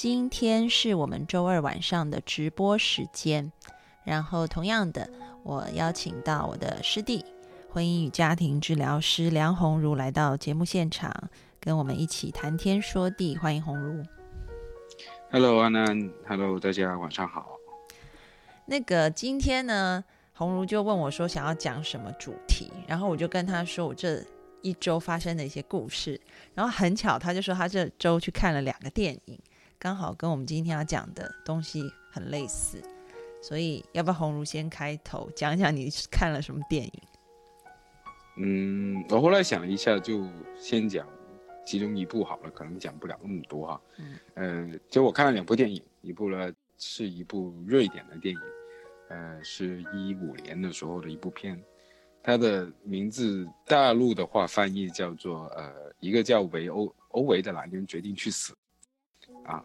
今天是我们周二晚上的直播时间，然后同样的，我邀请到我的师弟，婚姻与家庭治疗师梁红茹来到节目现场，跟我们一起谈天说地。欢迎红茹。Hello，安安。Hello，大家晚上好。那个今天呢，红茹就问我说想要讲什么主题，然后我就跟他说我这一周发生的一些故事，然后很巧，他就说他这周去看了两个电影。刚好跟我们今天要讲的东西很类似，所以要不要红茹先开头讲讲你看了什么电影？嗯，我后来想了一下，就先讲其中一部好了，可能讲不了那么多哈。嗯，呃，就我看了两部电影，一部呢是一部瑞典的电影，呃，是一五年的时候的一部片，它的名字大陆的话翻译叫做呃，一个叫维欧欧维的男人决定去死。啊，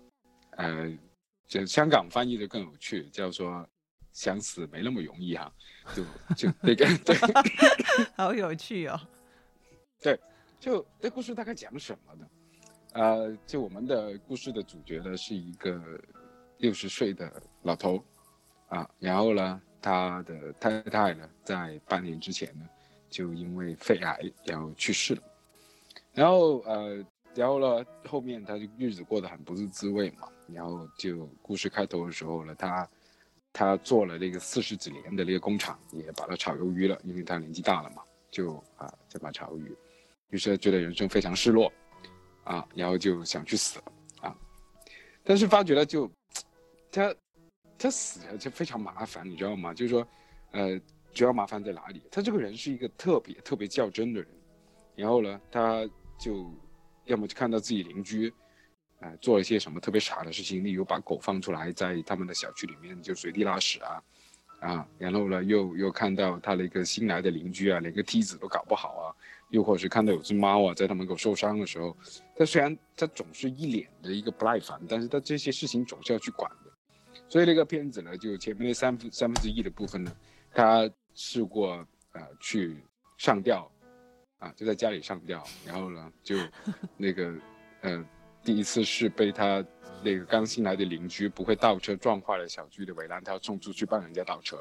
呃，就香港翻译的更有趣，叫做“想死没那么容易”哈，就就那个对，好有趣哦。对，就这故事大概讲什么呢？呃，就我们的故事的主角呢是一个六十岁的老头，啊，然后呢，他的太太呢在半年之前呢就因为肺癌然后去世了，然后呃。然后呢，后面他就日子过得很不是滋味嘛。然后就故事开头的时候呢，他他做了那个四十几年的那个工厂，也把他炒鱿鱼了，因为他年纪大了嘛，就啊在把炒鱿鱼，于是觉得人生非常失落，啊，然后就想去死啊，但是发觉了就他他死了就非常麻烦，你知道吗？就是说，呃，主要麻烦在哪里？他这个人是一个特别特别较真的人，然后呢，他就。要么就看到自己邻居，啊，做了一些什么特别傻的事情，例如把狗放出来在他们的小区里面就随地拉屎啊，啊，然后呢又又看到他的一个新来的邻居啊，连个梯子都搞不好啊，又或者是看到有只猫啊在他门口受伤的时候，他虽然他总是一脸的一个不耐烦，但是他这些事情总是要去管的，所以那个片子呢，就前面那三分三分之一的部分呢，他试过呃去上吊。啊，就在家里上吊，然后呢，就 那个，呃，第一次是被他那个刚新来的邻居不会倒车撞坏了小区的围栏，他要冲出去帮人家倒车，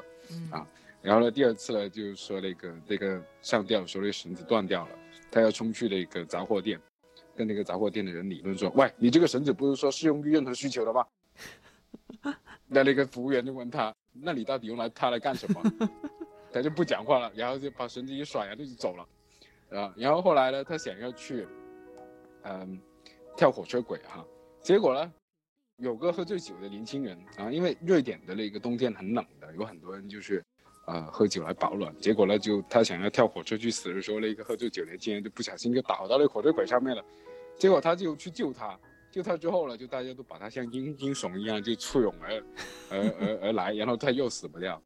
啊，然后呢，第二次呢，就是说那个那个上吊的时候，那绳子断掉了，他要冲去那个杂货店，跟那个杂货店的人理论说，喂，你这个绳子不是说适用于任何需求的吗？那那个服务员就问他，那你到底用来他来干什么？他就不讲话了，然后就把绳子一甩，然后就走了。啊，然后后来呢，他想要去，嗯，跳火车轨哈，结果呢，有个喝醉酒的年轻人啊，因为瑞典的那个冬天很冷的，有很多人就是，呃，喝酒来保暖。结果呢，就他想要跳火车去死的时候，那个喝醉酒年轻人就不小心就倒到那火车轨上面了，结果他就去救他，救他之后呢，就大家都把他像英英雄一样就簇拥而而而而来，然后他又死不掉。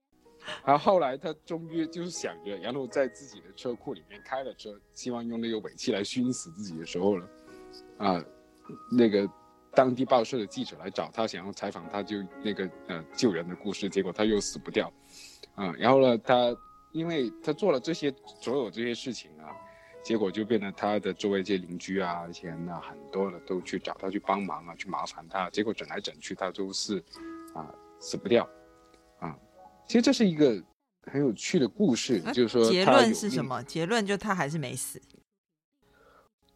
然后后来他终于就是想着，然后在自己的车库里面开了车，希望用那个尾气来熏死自己的时候了，啊，那个当地报社的记者来找他，想要采访他，就那个呃救人的故事，结果他又死不掉，啊，然后呢，他因为他做了这些所有这些事情啊，结果就变得他的周围这些邻居啊、以前呢很多的都去找他去帮忙啊，去麻烦他，结果整来整去他都是啊死不掉。其实这是一个很有趣的故事，就是说结论是什么？结论就他还是没死，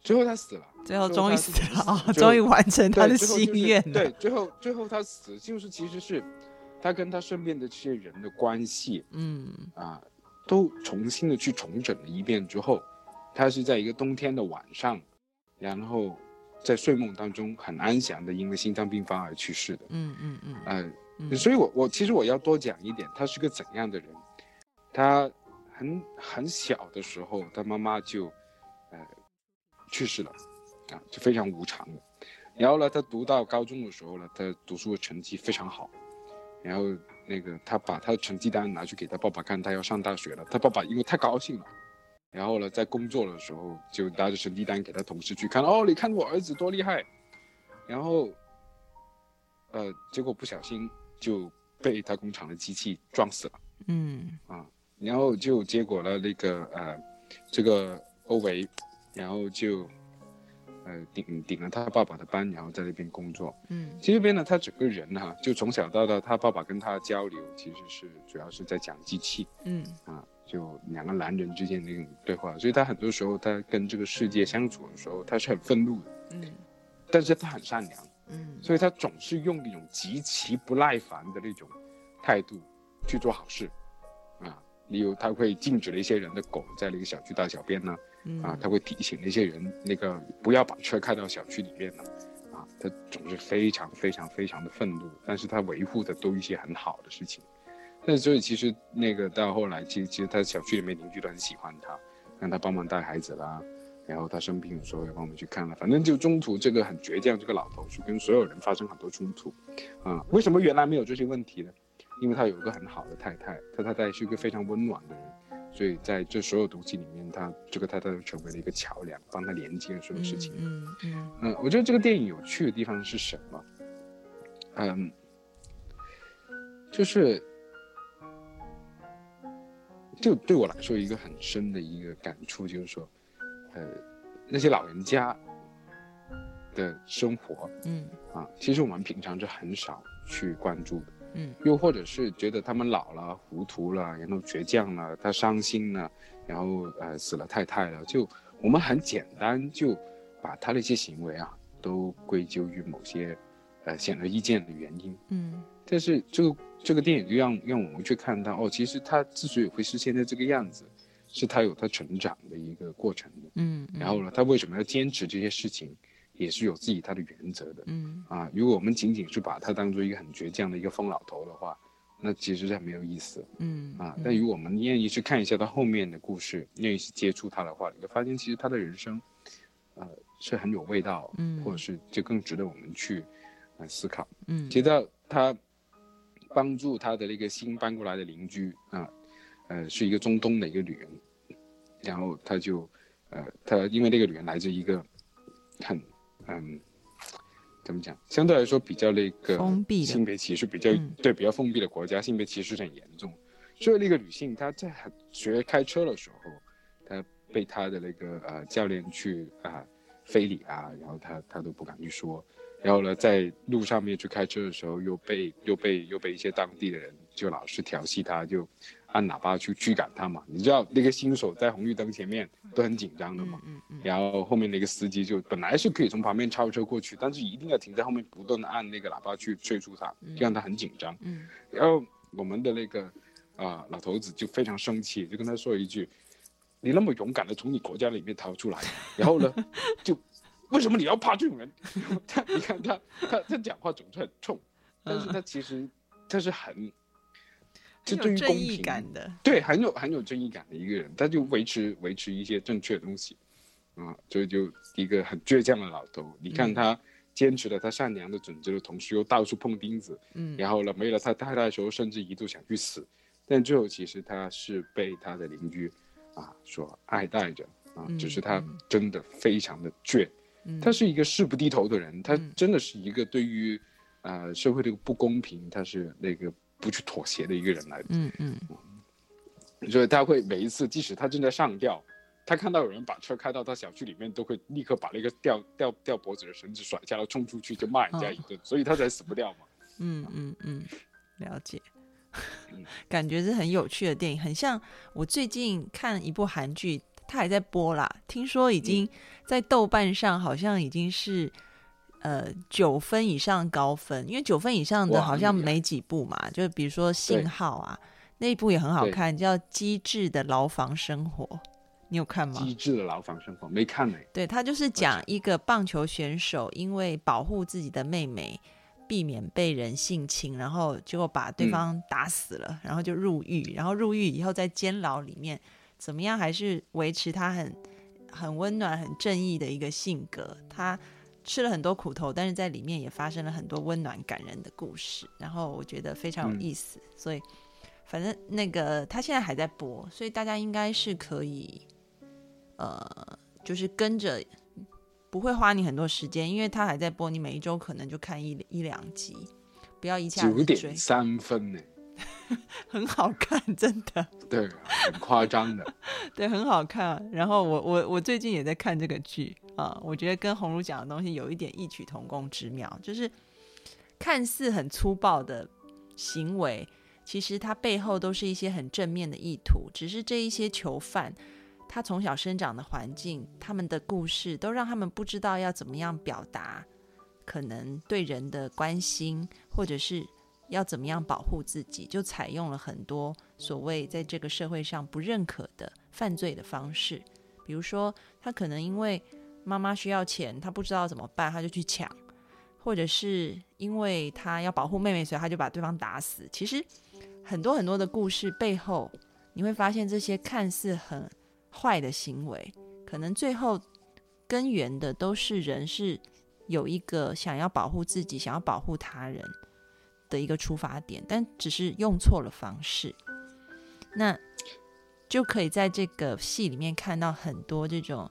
最后他死了，最后终于死了啊！终于完成他的心愿了。对，最后最后他死，就是其实是他跟他身边的这些人的关系，嗯啊，都重新的去重整了一遍之后，他是在一个冬天的晚上，然后在睡梦当中很安详的因为心脏病发而去世的。嗯嗯嗯，呃。所以，我我其实我要多讲一点，他是个怎样的人？他很很小的时候，他妈妈就，呃，去世了，啊，就非常无常的。然后呢，他读到高中的时候呢，他读书的成绩非常好。然后那个他把他的成绩单拿去给他爸爸看，他要上大学了。他爸爸因为太高兴了，然后呢，在工作的时候就拿着成绩单给他同事去看，哦，你看我儿子多厉害。然后，呃，结果不小心。就被他工厂的机器撞死了。嗯啊，然后就结果了那个呃，这个欧维，然后就呃顶顶了他爸爸的班，然后在那边工作。嗯其实这边呢，他整个人哈、就从小到大，他爸爸跟他交流，其实是主要是在讲机器嗯啊，就两个男人之间的那种对话。所以他很多时候他跟这个世界相处的时候，他是很愤怒的，嗯但是他很善良。嗯。所以他总是用一种极其不耐烦的那种态度去做好事，啊，例如他会禁止了一些人的狗在那个小区大小便呢，嗯。啊，他会提醒那些人那个不要把车开到小区里面呢，啊，他总是非常非常非常的愤怒，但是他维护的都一些很好的事情，但是所以其实那个到后来，其实其实他小区里面邻居都很喜欢他，让他帮忙带孩子啦，然后他生病的时候也帮我们去看了，反正就中途这个很倔强，这个老头去跟所有人发生很多冲突，啊，为什么原来没有这些问题呢？因为他有一个很好的太太，他太太是一个非常温暖的人，所以在这所有东西里面，他这个太太就成为了一个桥梁，帮他连接了所有事情。嗯嗯嗯，我觉得这个电影有趣的地方是什么？嗯，就是就对我来说一个很深的一个感触，就是说，呃，那些老人家的生活嗯啊，其实我们平常是很少去关注的。嗯又或者是觉得他们老了、糊涂了，然后倔强了，他伤心了，然后呃死了太太了，就我们很简单就把他的一些行为啊都归咎于某些呃显而易见的原因。嗯但是这个这个电影就让让我们去看到哦，其实他之所以会是现在这个样子，是他有他成长的一个过程的。嗯，然后呢，他为什么要坚持这些事情，也是有自己他的原则的。嗯啊，如果我们仅仅是把他当做一个很倔强的一个疯老头的话，那其实是很没有意思嗯啊。但如果我们愿意去看一下他后面的故事，愿意去接触他的话，你会发现其实他的人生，呃，是很有味道，嗯或者是就更值得我们去呃思考。嗯提到他帮助他的那个新搬过来的邻居啊，呃，是一个中东的一个女人，然后她就，呃，她因为那个女人来自一个很嗯，怎么讲，相对来说比较那个封闭的性别歧视比较、嗯对比较封闭的国家，性别歧视很严重，所以那个女性她在很学开车的时候，她被她的那个呃教练去啊、非礼啊，然后她她都不敢去说。然后呢，在路上面去开车的时候，又被又被又被一些当地的人就老是调戏他，就按喇叭去驱赶他嘛。你知道那个新手在红绿灯前面都很紧张的嘛。嗯嗯然后后面那个司机就本来是可以从旁边超车过去，但是一定要停在后面，不断的按那个喇叭去催促他，就让他很紧张。嗯然后我们的那个啊、老头子就非常生气，就跟他说一句：“你那么勇敢的从你国家里面逃出来，然后呢，就为什么你要怕这种人？他你看他他他讲话总是很冲，但是他其实他是很，就对于公平感的，对，很有很有正义感的一个人，他就维持维持一些正确的东西，啊，所以就一个很倔强的老头。你看嗯。他坚持了他善良的准则的同时，又到处碰钉子，嗯。然后呢，没了他太太的时候，甚至一度想去死，但最后其实他是被他的邻居啊所爱戴着啊，只是他嗯。真的非常的倔，嗯。他是一个誓不低头的人，他嗯。真的是一个对于呃社会的不公平，他是那个不去妥协的一个人来的。嗯嗯所以他会每一次，即使他正在上吊，他看到有人把车开到他小区里面，都会立刻把那个吊吊吊脖子的绳子甩下来，冲出去就骂人家一顿，所以他才死不掉嘛。嗯嗯嗯，了解嗯。感觉是很有趣的电影，很像我最近看一部韩剧，它还在播啦。听说已经在豆瓣上好像已经是呃九分以上高分，因为九分以上的好像没几部嘛，就比如说《信号》啊，那一部也很好看，叫《机智的牢房生活》，你有看吗？机智的牢房生活没看呢、对他就是讲一个棒球选手因为保护自己的妹妹，避免被人性侵，然后结果把对方打死了，然后就入狱，然后入狱以后在监牢里面怎么样，还是维持他很很温暖、很正义的一个性格。他吃了很多苦头，但是在里面也发生了很多温暖感人的故事，然后我觉得非常有嗯意思，所以。反正那个他现在还在播，所以大家应该是可以，呃，就是跟着，不会花你很多时间，因为他还在播，你每一周可能就看一一两集，不要一下九子追点，三分呢、很好看，真的，对，很夸张的。对，很好看。然后我我我最近也在看这个剧，呃，我觉得跟红儒讲的东西有一点异曲同工之妙，就是看似很粗暴的行为，其实它背后都是一些很正面的意图。只是这一些囚犯，他从小生长的环境，他们的故事，都让他们不知道要怎么样表达，可能对人的关心，或者是要怎么样保护自己，就采用了很多所谓在这个社会上不认可的犯罪的方式。比如说，他可能因为妈妈需要钱，他不知道怎么办，他就去抢；或者是因为他要保护妹妹，所以他就把对方打死。其实很多很多的故事背后，你会发现这些看似很坏的行为，可能最后根源的都是人是有一个想要保护自己、想要保护他人的一个出发点，但只是用错了方式。那就可以在这个戏里面看到很多这种。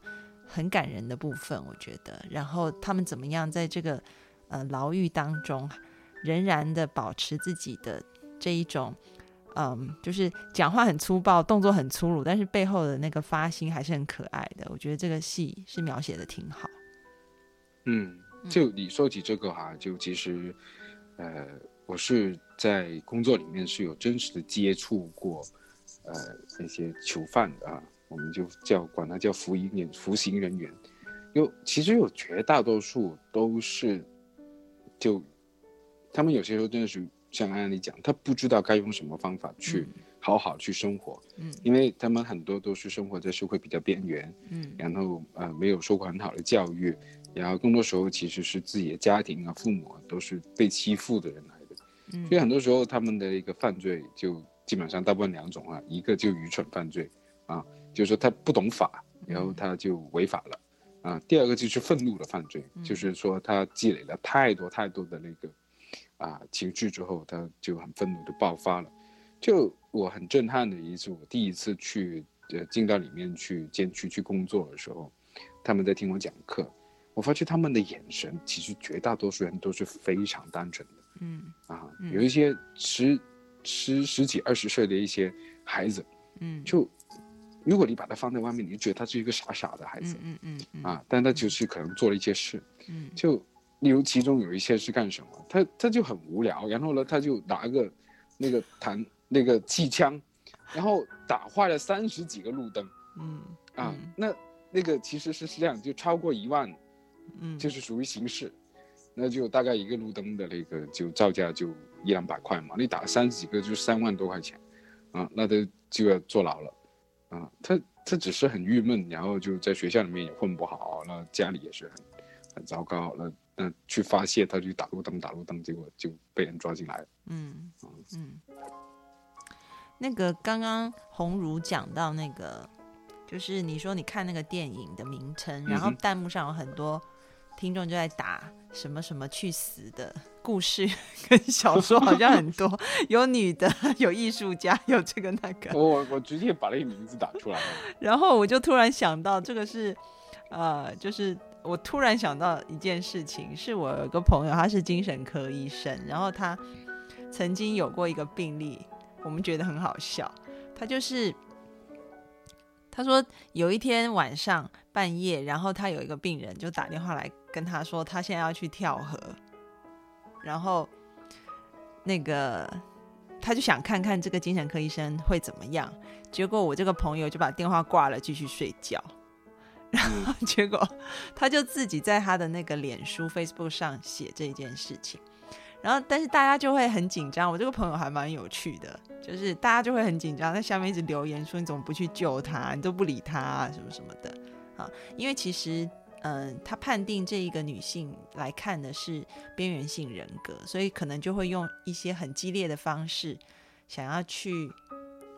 很感人的部分，我觉得。然后他们怎么样在这个呃牢狱当中，仍然的保持自己的这一种，嗯，就是讲话很粗暴，动作很粗鲁，但是背后的那个发心还是很可爱的。我觉得这个戏是描写的挺好。嗯，就你说起这个哈，就其实，呃，我是在工作里面是有真实的接触过，呃，那些囚犯的啊。我们就叫管他叫服刑人服刑人员，有其实有绝大多数都是，就他们有些时候真的是像安安你讲，他不知道该用什么方法去好好去生活，嗯，因为他们很多都是生活在社会比较边缘，嗯，然后呃没有受过很好的教育，然后更多时候其实是自己的家庭啊父母啊都是被欺负的人来的，嗯，所以很多时候他们的一个犯罪就基本上大部分两种啊，一个就愚蠢犯罪啊。就是说他不懂法，然后他就违法了，啊，第二个就是愤怒的犯罪，就是说他积累了太多太多的那个，啊情绪之后，他就很愤怒就爆发了。就我很震撼的一次，我第一次去呃进到里面去监区去工作的时候，他们在听我讲课，我发觉他们的眼神其实绝大多数人都是非常单纯的，嗯。啊，有一些十十十几二十岁的一些孩子，嗯，就。如果你把他放在外面，你就觉得他是一个傻傻的孩子，嗯嗯嗯啊，但他就是可能做了一些事，嗯，就例如其中有一些是干什么，他他就很无聊，然后呢，他就拿个那个弹那个气枪，然后打坏了三十几个路灯，嗯啊，那那个其实是这样，就超过一万，嗯，就是属于刑事，那就大概一个路灯的那个就造价就一两百块嘛，你打三十几个就三万多块钱，啊，那都就要坐牢了。啊，他他只是很郁闷，然后就在学校里面也混不好，那家里也是很很糟糕，那那去发泄，他去打路灯，打路灯，结果就被人抓进来了。嗯嗯，那个刚刚红茹讲到那个，就是你说你看那个电影的名称，然后弹幕上有很多听众就在打什么什么去死的。故事 跟小说好像很多，有女的，有艺术家，有这个那个。我我直接把那个名字打出来了。然后我就突然想到，这个是，呃，就是我突然想到一件事情，是我有个朋友，他是精神科医生，然后他曾经有过一个病例，我们觉得很好笑。他就是他说有一天晚上半夜，然后他有一个病人就打电话来跟他说，他现在要去跳河。然后，那个他就想看看这个精神科医生会怎么样。结果我这个朋友就把电话挂了，继续睡觉。然后结果他就自己在他的那个脸书 Facebook 上写这件事情。然后，但是大家就会很紧张。我这个朋友还蛮有趣的，就是大家就会很紧张，在下面一直留言说：“你怎么不去救他？你都不理他啊，什么什么的。”啊，因为其实。嗯，他判定这一个女性来看的是边缘性人格，所以可能就会用一些很激烈的方式，想要去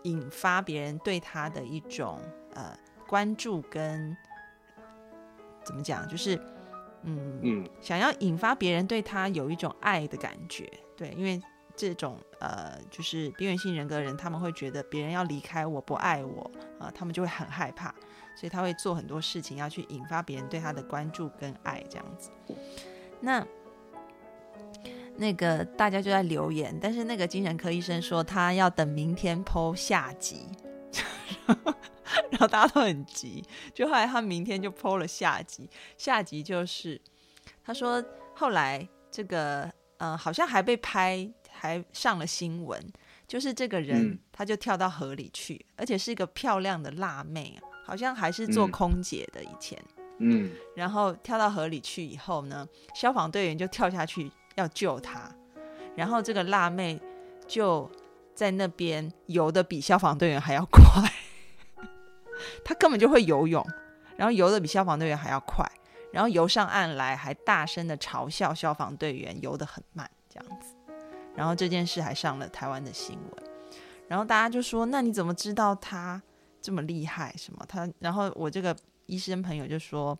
引发别人对她的一种呃关注跟怎么讲，就是嗯嗯，想要引发别人对她有一种爱的感觉，对，因为这种呃就是边缘性人格的人，他们会觉得别人要离开我不爱我啊，他们就会很害怕。所以他会做很多事情，要去引发别人对他的关注跟爱，这样子。那那个大家就在留言，但是那个精神科医生说他要等明天剖下集，然后大家都很急。就后来他明天就 PO 了下集，下集就是他说后来这个嗯、呃好像还被拍，还上了新闻，就是这个人嗯他就跳到河里去，而且是一个漂亮的辣妹，好像还是做嗯。空姐的以前。嗯。然后跳到河里去以后呢，消防队员就跳下去要救他，然后这个辣妹就在那边游的比消防队员还要快，她根本就会游泳，然后游的比消防队员还要快，然后游上岸来还大声的嘲笑消防队员游得很慢这样子，然后这件事还上了台湾的新闻，然后大家就说：“那你怎么知道他这么厉害？什么他？”然后我这个医生朋友就说，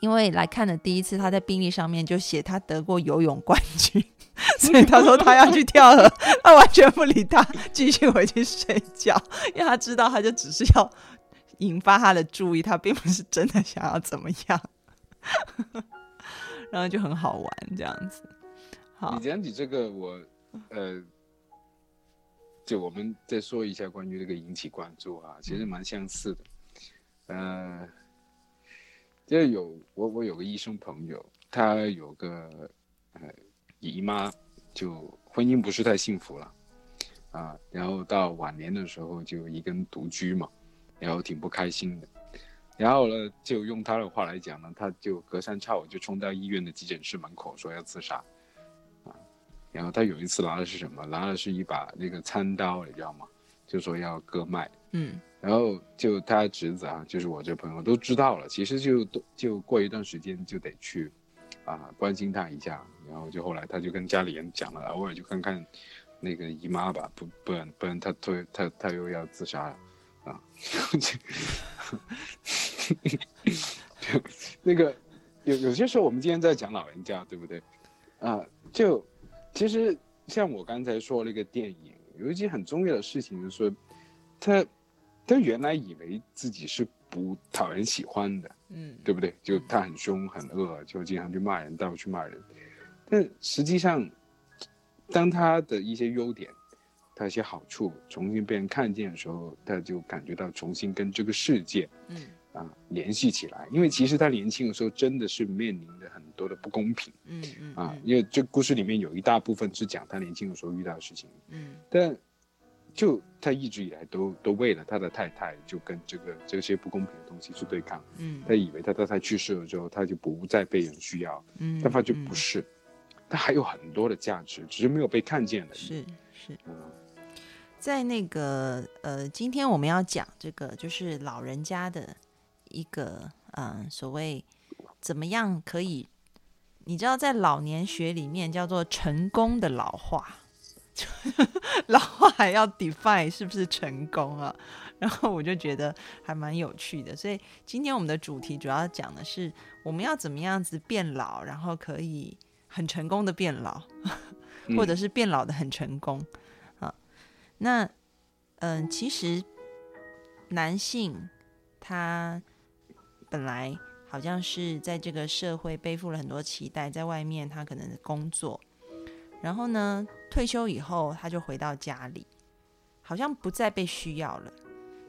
因为来看的第一次，他在病历上面就写他得过游泳冠军，所以他说他要去跳河，他完全不理他，继续回去睡觉，因为他知道他就只是要引发他的注意，他并不是真的想要怎么样，然后就很好玩这样子。好你，讲起这个，我呃，就我们再说一下关于这个引起关注啊，其实蛮相似的。呃，就有我我有个医生朋友，他有个呃姨妈，就婚姻不是太幸福了啊，然后到晚年的时候就一个人独居嘛，然后挺不开心的。然后呢，就用他的话来讲呢，他就隔三差五就冲到医院的急诊室门口说要自杀。然后他有一次拿的是什么？拿的是一把那个餐刀，你知道吗？就说要割脉。嗯然后就他侄子啊，就是我这朋友都知道了，其实就就过一段时间就得去啊关心他一下。然后就后来他就跟家里人讲了，偶尔就看看那个姨妈吧，不不然不然他推他他又要自杀了啊。就 那个有有些时候我们今天在讲老人家，对不对？啊，就其实像我刚才说那个电影，有一件很重要的事情就是说，他他原来以为自己是不讨人喜欢的，嗯，对不对？就他很凶很恶，就经常去骂人，到处去骂人。但实际上，当他的一些优点，他一些好处重新被人看见的时候，他就感觉到重新跟这个世界嗯啊联系起来。因为其实他年轻的时候真的是面临着很多的不公平嗯嗯啊，因为这故事里面有一大部分是讲他年轻的时候遇到的事情。嗯但就他一直以来都都为了他的太太，就跟这个这些不公平的东西去对抗。嗯他以为他太太去世了之后，他就不再被人需要，嗯，但发觉嗯不是，他还有很多的价值，只是没有被看见而已。是是。嗯在那个呃，今天我们要讲这个，就是老人家的一个嗯、呃所谓怎么样可以，你知道，在老年学里面叫做成功的老化，老化还要 define 是不是成功啊？然后我就觉得还蛮有趣的，所以今天我们的主题主要讲的是我们要怎么样子变老，然后可以很成功的变老，嗯 或者是变老的很成功啊。那嗯，其实男性他本来好像是在这个社会背负了很多期待，在外面他可能工作，然后呢退休以后他就回到家里，好像不再被需要了。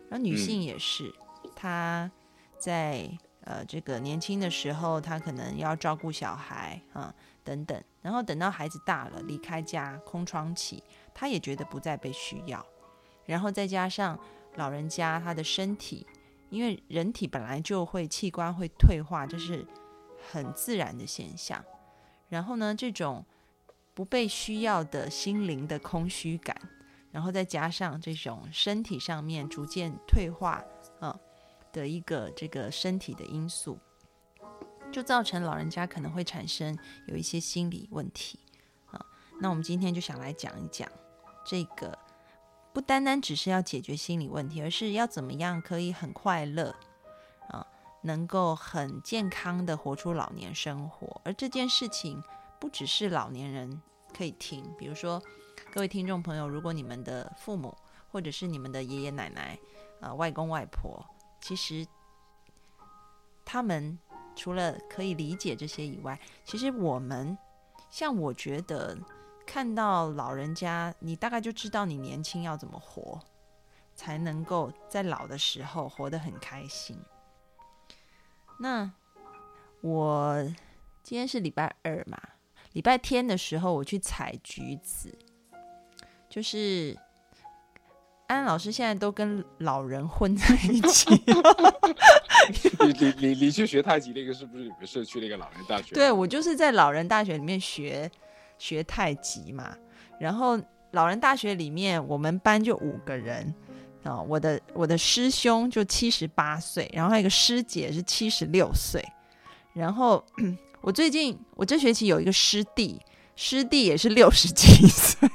然后女性也是，她在呃这个年轻的时候，她可能要照顾小孩啊、等等，然后等到孩子大了，离开家空窗期，她也觉得不再被需要，然后再加上老人家他的身体，因为人体本来就会器官会退化，这是很自然的现象。然后呢，这种不被需要的心灵的空虚感，然后再加上这种身体上面逐渐退化啊、的一个这个身体的因素，就造成老人家可能会产生有一些心理问题啊。那我们今天就想来讲一讲这个，不单单只是要解决心理问题，而是要怎么样可以很快乐啊，能够很健康的活出老年生活。而这件事情不只是老年人可以听，比如说各位听众朋友，如果你们的父母或者是你们的爷爷奶奶、呃外公外婆，其实他们除了可以理解这些以外，其实我们像我觉得看到老人家，你大概就知道你年轻要怎么活。才能够在老的时候活得很开心。那我今天是礼拜二嘛，礼拜天的时候我去采橘子，就是安老师现在都跟老人混在一起。你你你你去学太极那个是不是你们社区那个老人大学？对，我就是在老人大学里面学学太极嘛。然后老人大学里面，我们班就五个人啊。我的我的师兄就七十八岁，然后还有一个师姐是七十六岁。然后 我最近我这学期有一个师弟，师弟也是六十几岁。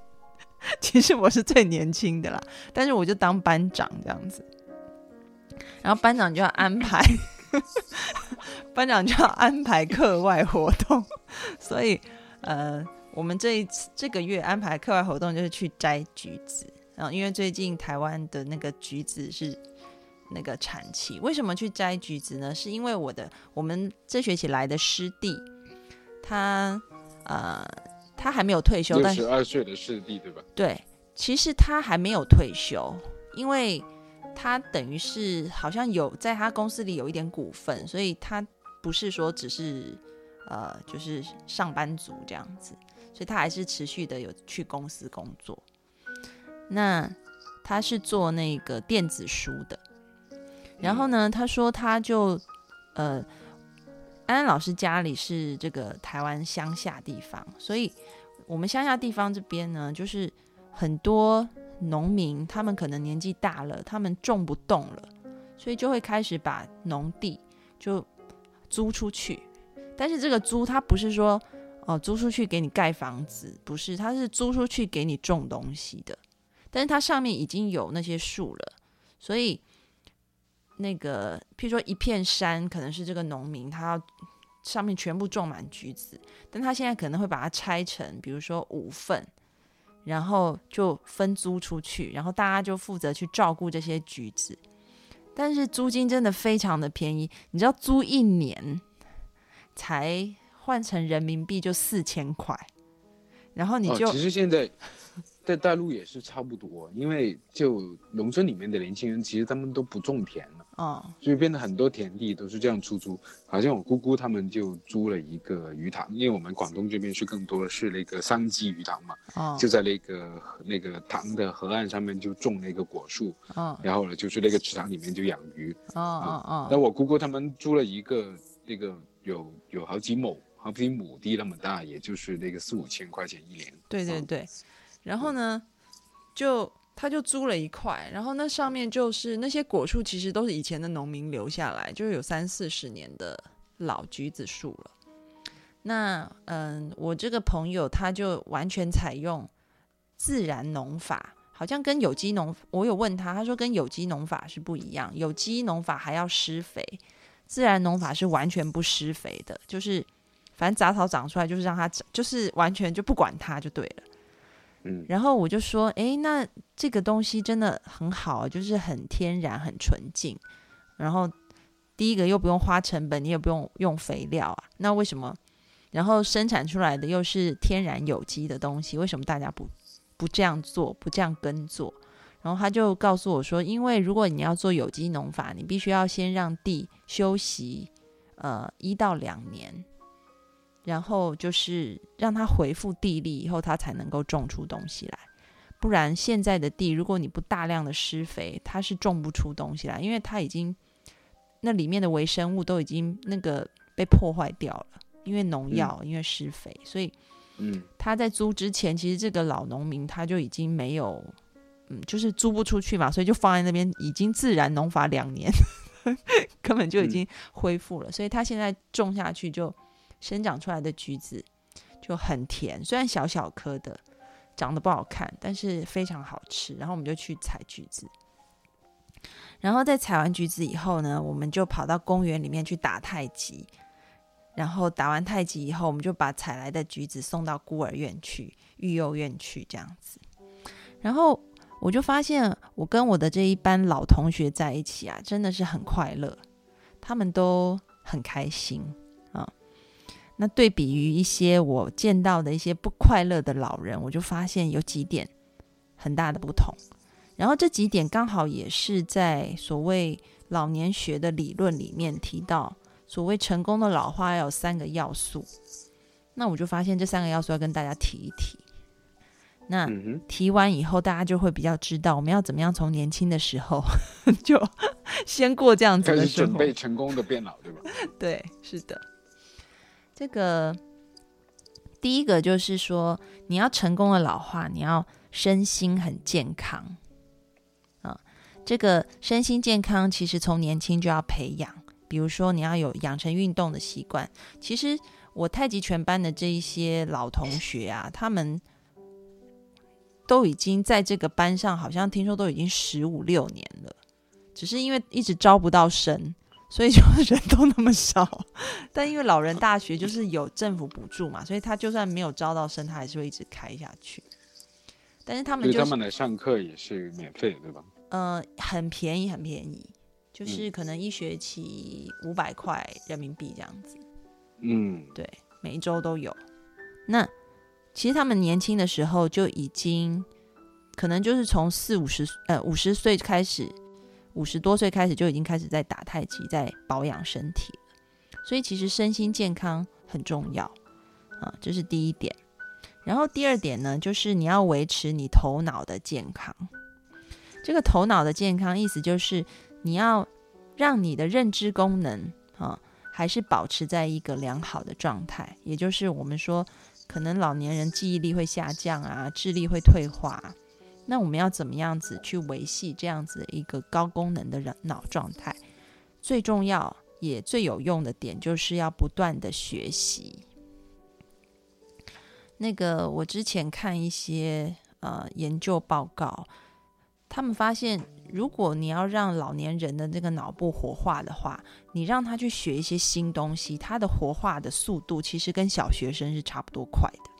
其实我是最年轻的啦，但是我就当班长这样子。然后班长就要安排，班长就要安排课外活动，所以呃，我们这一次这个月安排课外活动就是去摘橘子。然后因为最近台湾的那个橘子是那个产期，为什么去摘橘子呢？是因为我的我们这学期来的师弟，他呃他还没有退休，六十二岁的师弟对吧？对，其实他还没有退休，因为。他等于是好像有在他公司里有一点股份，所以他不是说只是呃就是上班族这样子，所以他还是持续的有去公司工作。那他是做那个电子书的，然后呢，他说他就呃安安老师家里是这个台湾乡下地方，所以我们乡下地方这边呢，就是很多。农民他们可能年纪大了，他们种不动了，所以就会开始把农地就租出去。但是这个租，它不是说哦租出去给你盖房子，不是，它是租出去给你种东西的。但是它上面已经有那些树了，所以那个譬如说一片山，可能是这个农民他上面全部种满橘子，但他现在可能会把它拆成，比如说五份。然后就分租出去，然后大家就负责去照顾这些橘子，但是租金真的非常的便宜，你知道租一年才换成人民币就四千块，然后你就其实现在。在大陆也是差不多，因为就农村里面的年轻人，其实他们都不种田了，哦，所以变得很多田地都是这样出租。好像我姑姑他们就租了一个鱼塘，因为我们广东这边是更多的是那个桑基鱼塘嘛，哦，就在那个那个塘的河岸上面就种那个果树，嗯，然后呢就是那个池塘里面就养鱼，哦哦哦。那我姑姑他们租了一个那个有有好几亩好几亩地那么大，也就是那个四五千块钱一年。对对对。然后呢，就他就租了一块，然后那上面就是那些果树，其实都是以前的农民留下来，就是有三四十年的老橘子树了。那嗯，我这个朋友他就完全采用自然农法，好像跟有机农，我有问他，他说跟有机农法是不一样，有机农法还要施肥，自然农法是完全不施肥的，就是反正杂草长出来就是让它长就是完全就不管它就对了。然后我就说，哎，那这个东西真的很好，就是很天然、很纯净。然后第一个又不用花成本，你也不用用肥料啊。那为什么？然后生产出来的又是天然有机的东西，为什么大家不不这样做，不这样耕作？然后他就告诉我说，因为如果你要做有机农法，你必须要先让地休息，呃，一到两年。然后就是让它恢复地力以后，它才能够种出东西来。不然现在的地，如果你不大量的施肥，它是种不出东西来，因为它已经那里面的微生物都已经那个被破坏掉了，因为农药，因为施肥。所以，嗯，他在租之前，其实这个老农民他就已经没有，嗯，就是租不出去嘛，所以就放在那边，已经自然农法两年，根本就已经恢复了。所以他现在种下去就。生长出来的橘子就很甜，虽然小小颗的，长得不好看，但是非常好吃。然后我们就去采橘子，然后在采完橘子以后呢，我们就跑到公园里面去打太极。然后打完太极以后，我们就把采来的橘子送到孤儿院去、育幼院去这样子。然后我就发现，我跟我的这一班老同学在一起啊，真的是很快乐，他们都很开心啊。那对比于一些我见到的一些不快乐的老人，我就发现有几点很大的不同。然后这几点刚好也是在所谓老年学的理论里面提到，所谓成功的老化要有三个要素。那我就发现这三个要素要跟大家提一提。那提完以后，大家就会比较知道我们要怎么样从年轻的时候 就先过这样子开的生活。始准备成功的变老，对吧？对，是的。这个第一个就是说，你要成功的老化，你要身心很健康啊。这个身心健康其实从年轻就要培养，比如说你要有养成运动的习惯。其实我太极拳班的这一些老同学啊，他们都已经在这个班上，好像听说都已经十五六年了，只是因为一直招不到生。所以就人都那么少，但因为老人大学就是有政府补助嘛，所以他就算没有招到生，他还是会一直开下去。但是他们就是他们来上课也是免费的，对吧？呃很便宜，很便宜，嗯就是可能一学期五百块人民币这样子，嗯，对，每一周都有。那其实他们年轻的时候就已经可能就是从四五十呃五十岁开始。五十多岁开始就已经开始在打太极，在保养身体了，所以其实身心健康很重要啊，这是第一点。然后第二点呢，就是你要维持你头脑的健康。这个头脑的健康意思就是你要让你的认知功能啊，还是保持在一个良好的状态，也就是我们说可能老年人记忆力会下降啊，智力会退化。那我们要怎么样子去维系这样子一个高功能的人脑状态？最重要也最有用的点就是要不断的学习。那个我之前看一些呃研究报告，他们发现，如果你要让老年人的这个脑部活化的话，你让他去学一些新东西，他的活化的速度其实跟小学生是差不多快的。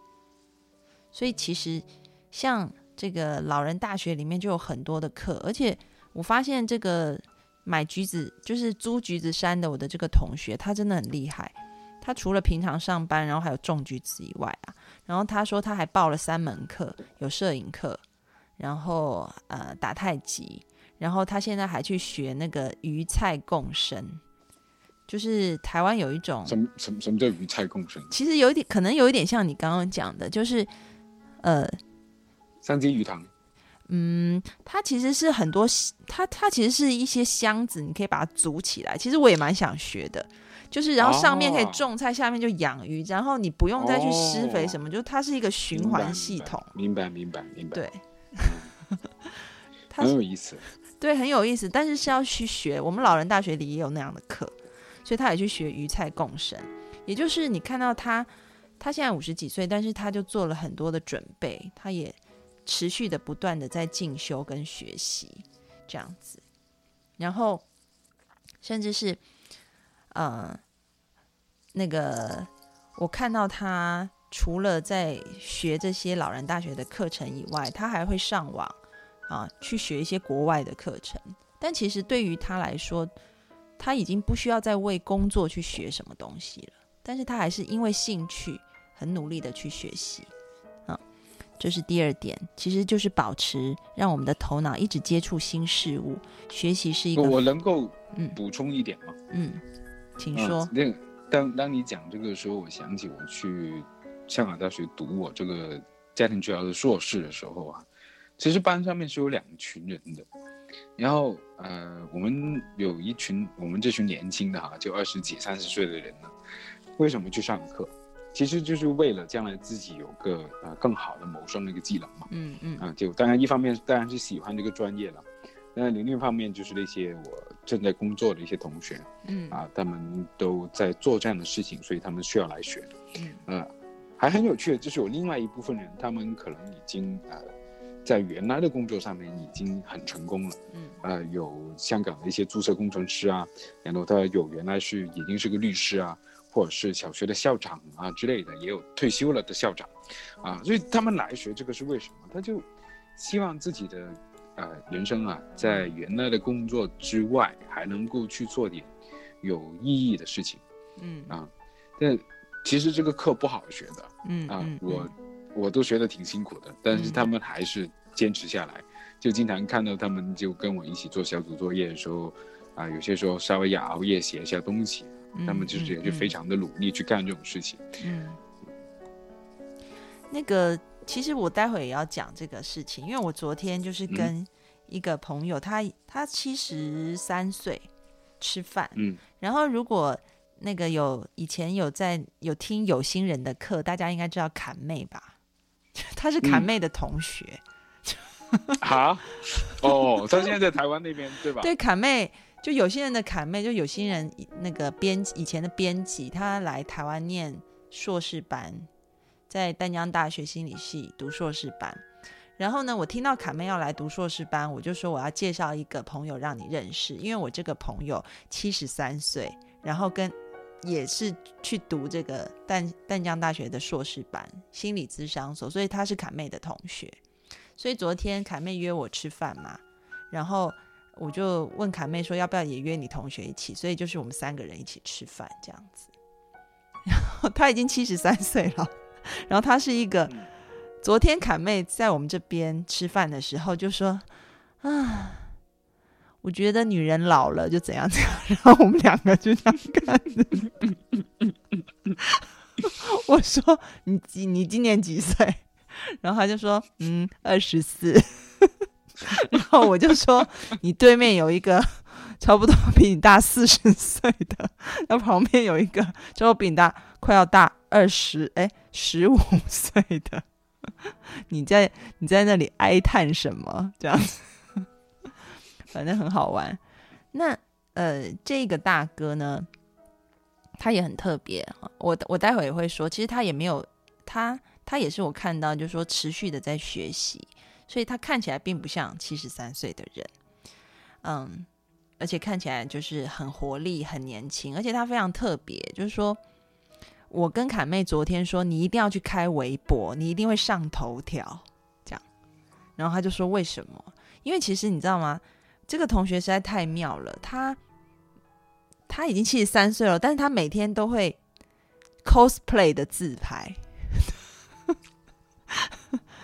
所以其实像这个老人大学里面就有很多的课，而且我发现这个买橘子就是租橘子山的我的这个同学，他真的很厉害。他除了平常上班，然后还有种橘子以外啊，然后他说他还报了三门课，有摄影课，然后呃打太极，然后他现在还去学那个鱼菜共生，就是台湾有一种什么什么什么叫鱼菜共生？其实有一点可能有一点像你刚刚讲的，就是呃。三鸡鱼塘，嗯，它其实是很多，它它其实是一些箱子，你可以把它组起来。其实我也蛮想学的，就是然后上面可以种菜，下面就养鱼，然后你不用再去施肥什么，就它是一个循环系统。明白明白明白。对，很有意思。对，很有意思，但是是要去学。我们老人大学里也有那样的课，所以他也去学鱼菜共生，也就是你看到他，他现在五十几岁，但是他就做了很多的准备，他也。持续的不断的在进修跟学习这样子，然后甚至是呃那个我看到他除了在学这些老人大学的课程以外，他还会上网啊去学一些国外的课程。但其实对于他来说，他已经不需要再为工作去学什么东西了，但是他还是因为兴趣很努力的去学习。啊这是第二点，其实就是保持让我们的头脑一直接触新事物，学习是一个。我能够嗯补充一点吗？嗯，请说。那当当你讲这个时候，我想起我去香港大学读我这个家庭治疗的硕士的时候啊，其实班上面是有两群人的，然后呃，我们有一群我们这群年轻的哈，就二十几、三十岁的人呢，为什么去上课？其实就是为了将来自己有个呃更好的谋生的一个技能嘛。嗯嗯。啊，就当然一方面当然是喜欢这个专业了，那另一方面就是那些我正在工作的一些同学，嗯啊，他们都在做这样的事情，所以他们需要来学。嗯。呃，还很有趣的就是有另外一部分人，他们可能已经呃在原来的工作上面已经很成功了。嗯。呃，有香港的一些注册工程师啊，然后他有原来是已经是个律师啊。或者是小学的校长啊之类的，也有退休了的校长，啊，所以他们来学这个是为什么？他就希望自己的呃人生啊，在原来的工作之外，还能够去做点有意义的事情，嗯啊，但其实这个课不好学的，嗯啊，我我都学的挺辛苦的，但是他们还是坚持下来，就经常看到他们就跟我一起做小组作业的时候，啊，有些时候稍微要熬夜写一下东西，他们就是也就非常的努力去干这种事情。嗯，那个其实我待会也要讲这个事情，因为我昨天就是跟一个朋友，他他七十三岁吃饭，嗯，然后如果那个有以前有在有听有心人的课，大家应该知道侃妹吧？他是侃妹的同学。啊？哦，他现在在台湾那边对吧？对，侃妹就有些人的侃妹，就有心人那个编以前的编辑，他来台湾念硕士班，在淡江大学心理系读硕士班。然后呢，我听到卡妹要来读硕士班，我就说我要介绍一个朋友让你认识，因为我这个朋友七十三岁，然后跟也是去读这个淡淡江大学的硕士班心理咨商所，所以他是卡妹的同学。所以昨天凯妹约我吃饭嘛，然后我就问凯妹说要不要也约你同学一起，所以就是我们三个人一起吃饭这样子。然后他已经七十三岁了，然后他是一个，昨天凯妹在我们这边吃饭的时候就说啊，我觉得女人老了就怎样怎样，然后我们两个就这样看着。我说你几你今年几岁？然后他就说：“嗯，二十四。”然后我就说：“你对面有一个差不多比你大四十岁的，那旁边有一个就比你大快要大二十哎十五岁的，你在你在那里哀叹什么？这样子，反正很好玩。那呃，这个大哥呢，他也很特别我我待会也会说，其实他也没有他。”他也是我看到，就是说持续的在学习，所以他看起来并不像七十三岁的人，嗯，而且看起来就是很活力、很年轻，而且他非常特别，就是说，我跟凯妹昨天说，你一定要去开微博，你一定会上头条，这样，然后他就说为什么？因为其实你知道吗？这个同学实在太妙了，他他已经七十三岁了，但是他每天都会 cosplay 的自拍。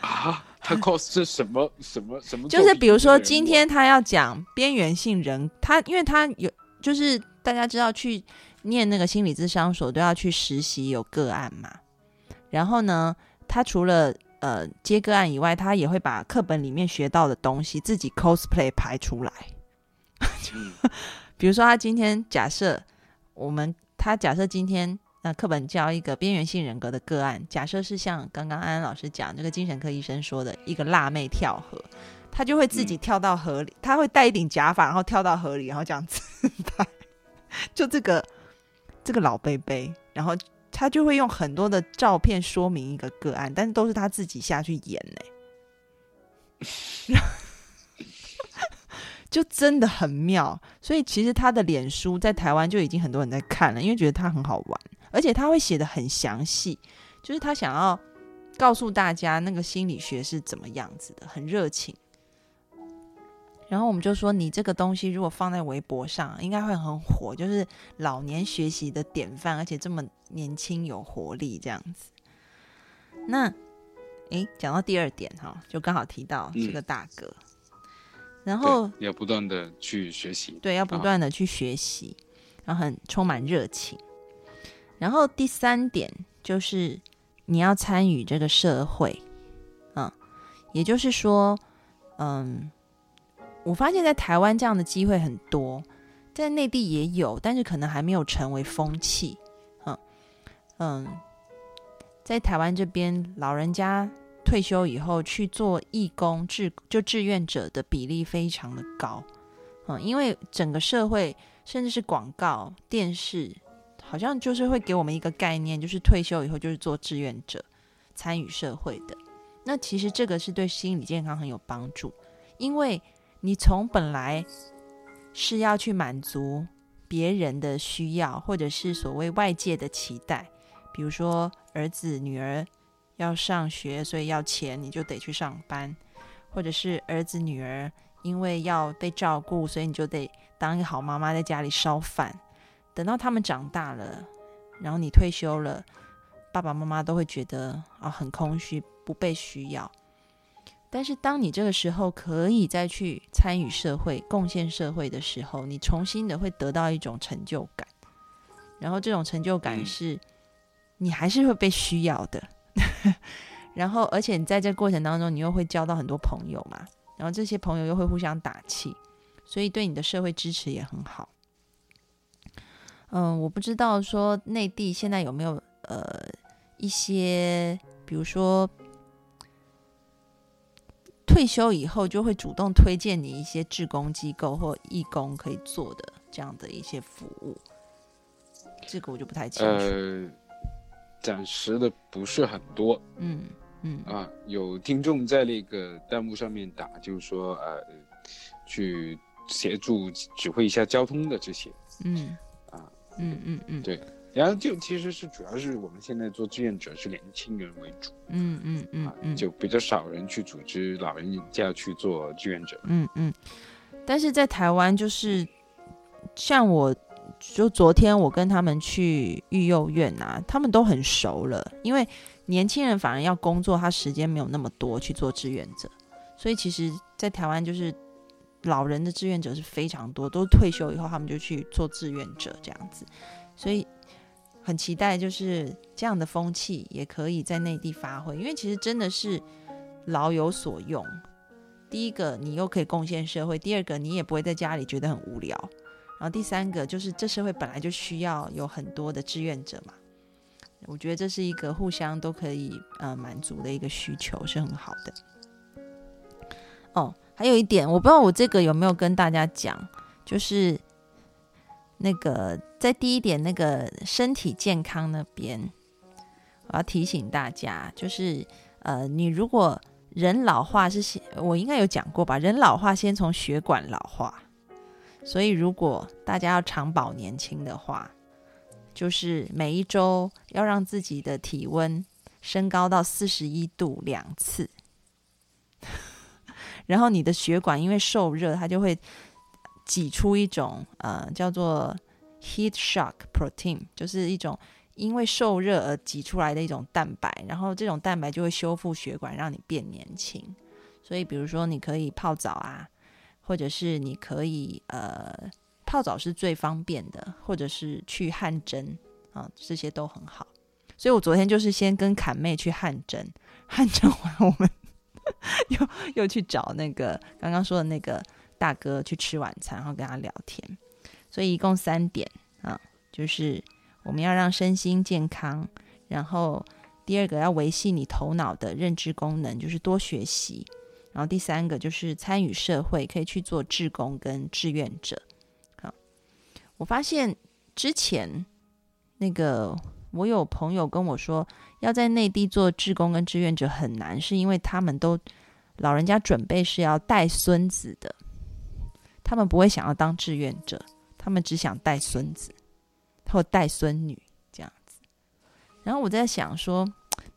啊，他 cos 是什么什么什么？就是比如说，今天他要讲边缘性人，他因为他有，就是大家知道去念那个心理咨商所都要去实习有个案嘛。然后呢，他除了呃接个案以外，他也会把课本里面学到的东西自己 cosplay 排出来。比如说，他今天假设我们，他假设今天。那课本教一个边缘性人格的个案，假设是像刚刚安安老师讲这个精神科医生说的一个辣妹跳河，她就会自己跳到河里，他会戴一顶假发，然后跳到河里，然后这样自拍。就这个这个老贝贝，然后他就会用很多的照片说明一个个案，但是都是他自己下去演呢，就真的很妙。所以其实他的脸书在台湾就已经很多人在看了，因为觉得他很好玩。而且他会写的很详细，就是他想要告诉大家那个心理学是怎么样子的，很热情。然后我们就说，你这个东西如果放在微博上，应该会很火，就是老年学习的典范，而且这么年轻有活力这样子。那，诶，讲到第二点哈，就刚好提到这个大哥，然后要不断的去学习，对，要不断的去学习，然后很充满热情。然后第三点就是你要参与这个社会，嗯，也就是说，嗯，我发现在台湾这样的机会很多，在内地也有，但是可能还没有成为风气，嗯嗯，在台湾这边，老人家退休以后去做义工志就志愿者的比例非常的高，嗯，因为整个社会甚至是广告电视。好像就是会给我们一个概念，就是退休以后就是做志愿者，参与社会的。那其实这个是对心理健康很有帮助，因为你从本来是要去满足别人的需要，或者是所谓外界的期待，比如说儿子女儿要上学，所以要钱，你就得去上班；或者是儿子女儿因为要被照顾，所以你就得当一个好妈妈，在家里烧饭。等到他们长大了，然后你退休了，爸爸妈妈都会觉得啊很空虚，不被需要。但是当你这个时候可以再去参与社会、贡献社会的时候，你重新的会得到一种成就感，然后这种成就感嗯是你还是会被需要的，然后而且你在这过程当中，你又会交到很多朋友嘛，然后这些朋友又会互相打气，所以对你的社会支持也很好。嗯，我不知道说内地现在有没有呃一些，比如说退休以后就会主动推荐你一些志工机构或义工可以做的这样的一些服务，这个我就不太清楚。暂时的不是很多嗯嗯啊。有听众在那个弹幕上面打，就是说呃，去协助指挥一下交通的这些。嗯啊嗯嗯嗯，对然后就其实是主要是我们现在做志愿者是年轻人为主嗯嗯嗯啊，嗯，就比较少人去组织老人家去做志愿者。嗯嗯，但是在台湾就是像我，就昨天我跟他们去育幼院啊，他们都很熟了，因为年轻人反而要工作，他时间没有那么多去做志愿者，所以其实，在台湾就是老人的志愿者是非常多，都退休以后他们就去做志愿者这样子，所以。很期待，就是这样的风气也可以在内地发挥，因为其实真的是老有所用。第一个，你又可以贡献社会；第二个，你也不会在家里觉得很无聊；然后第三个，就是这社会本来就需要有很多的志愿者嘛。我觉得这是一个互相都可以呃满足的一个需求，是很好的。哦，还有一点，我不知道我这个有没有跟大家讲，就是那个在第一点那个身体健康那边，我要提醒大家，就是呃，你如果人老化是先，我应该有讲过吧？人老化先从血管老化，所以如果大家要长保年轻的话，就是每一周要让自己的体温升高到四十一度两次，然后你的血管因为受热，它就会挤出一种呃叫做 heat shock protein，就是一种因为受热而挤出来的一种蛋白，然后这种蛋白就会修复血管，让你变年轻。所以，比如说你可以泡澡啊，或者是你可以呃泡澡是最方便的，或者是去汗蒸啊，这些都很好。所以我昨天就是先跟侃妹去汗蒸，汗蒸完我们 又又去找那个刚刚说的那个大哥去吃晚餐，然后跟他聊天。所以一共三点啊，就是我们要让身心健康，然后第二个要维系你头脑的认知功能，就是多学习。然后第三个就是参与社会，可以去做志工跟志愿者。好，我发现之前那个我有朋友跟我说，要在内地做志工跟志愿者很难，是因为他们都老人家准备是要带孙子的，他们不会想要当志愿者，他们只想带孙子或带孙女这样子。然后我在想说，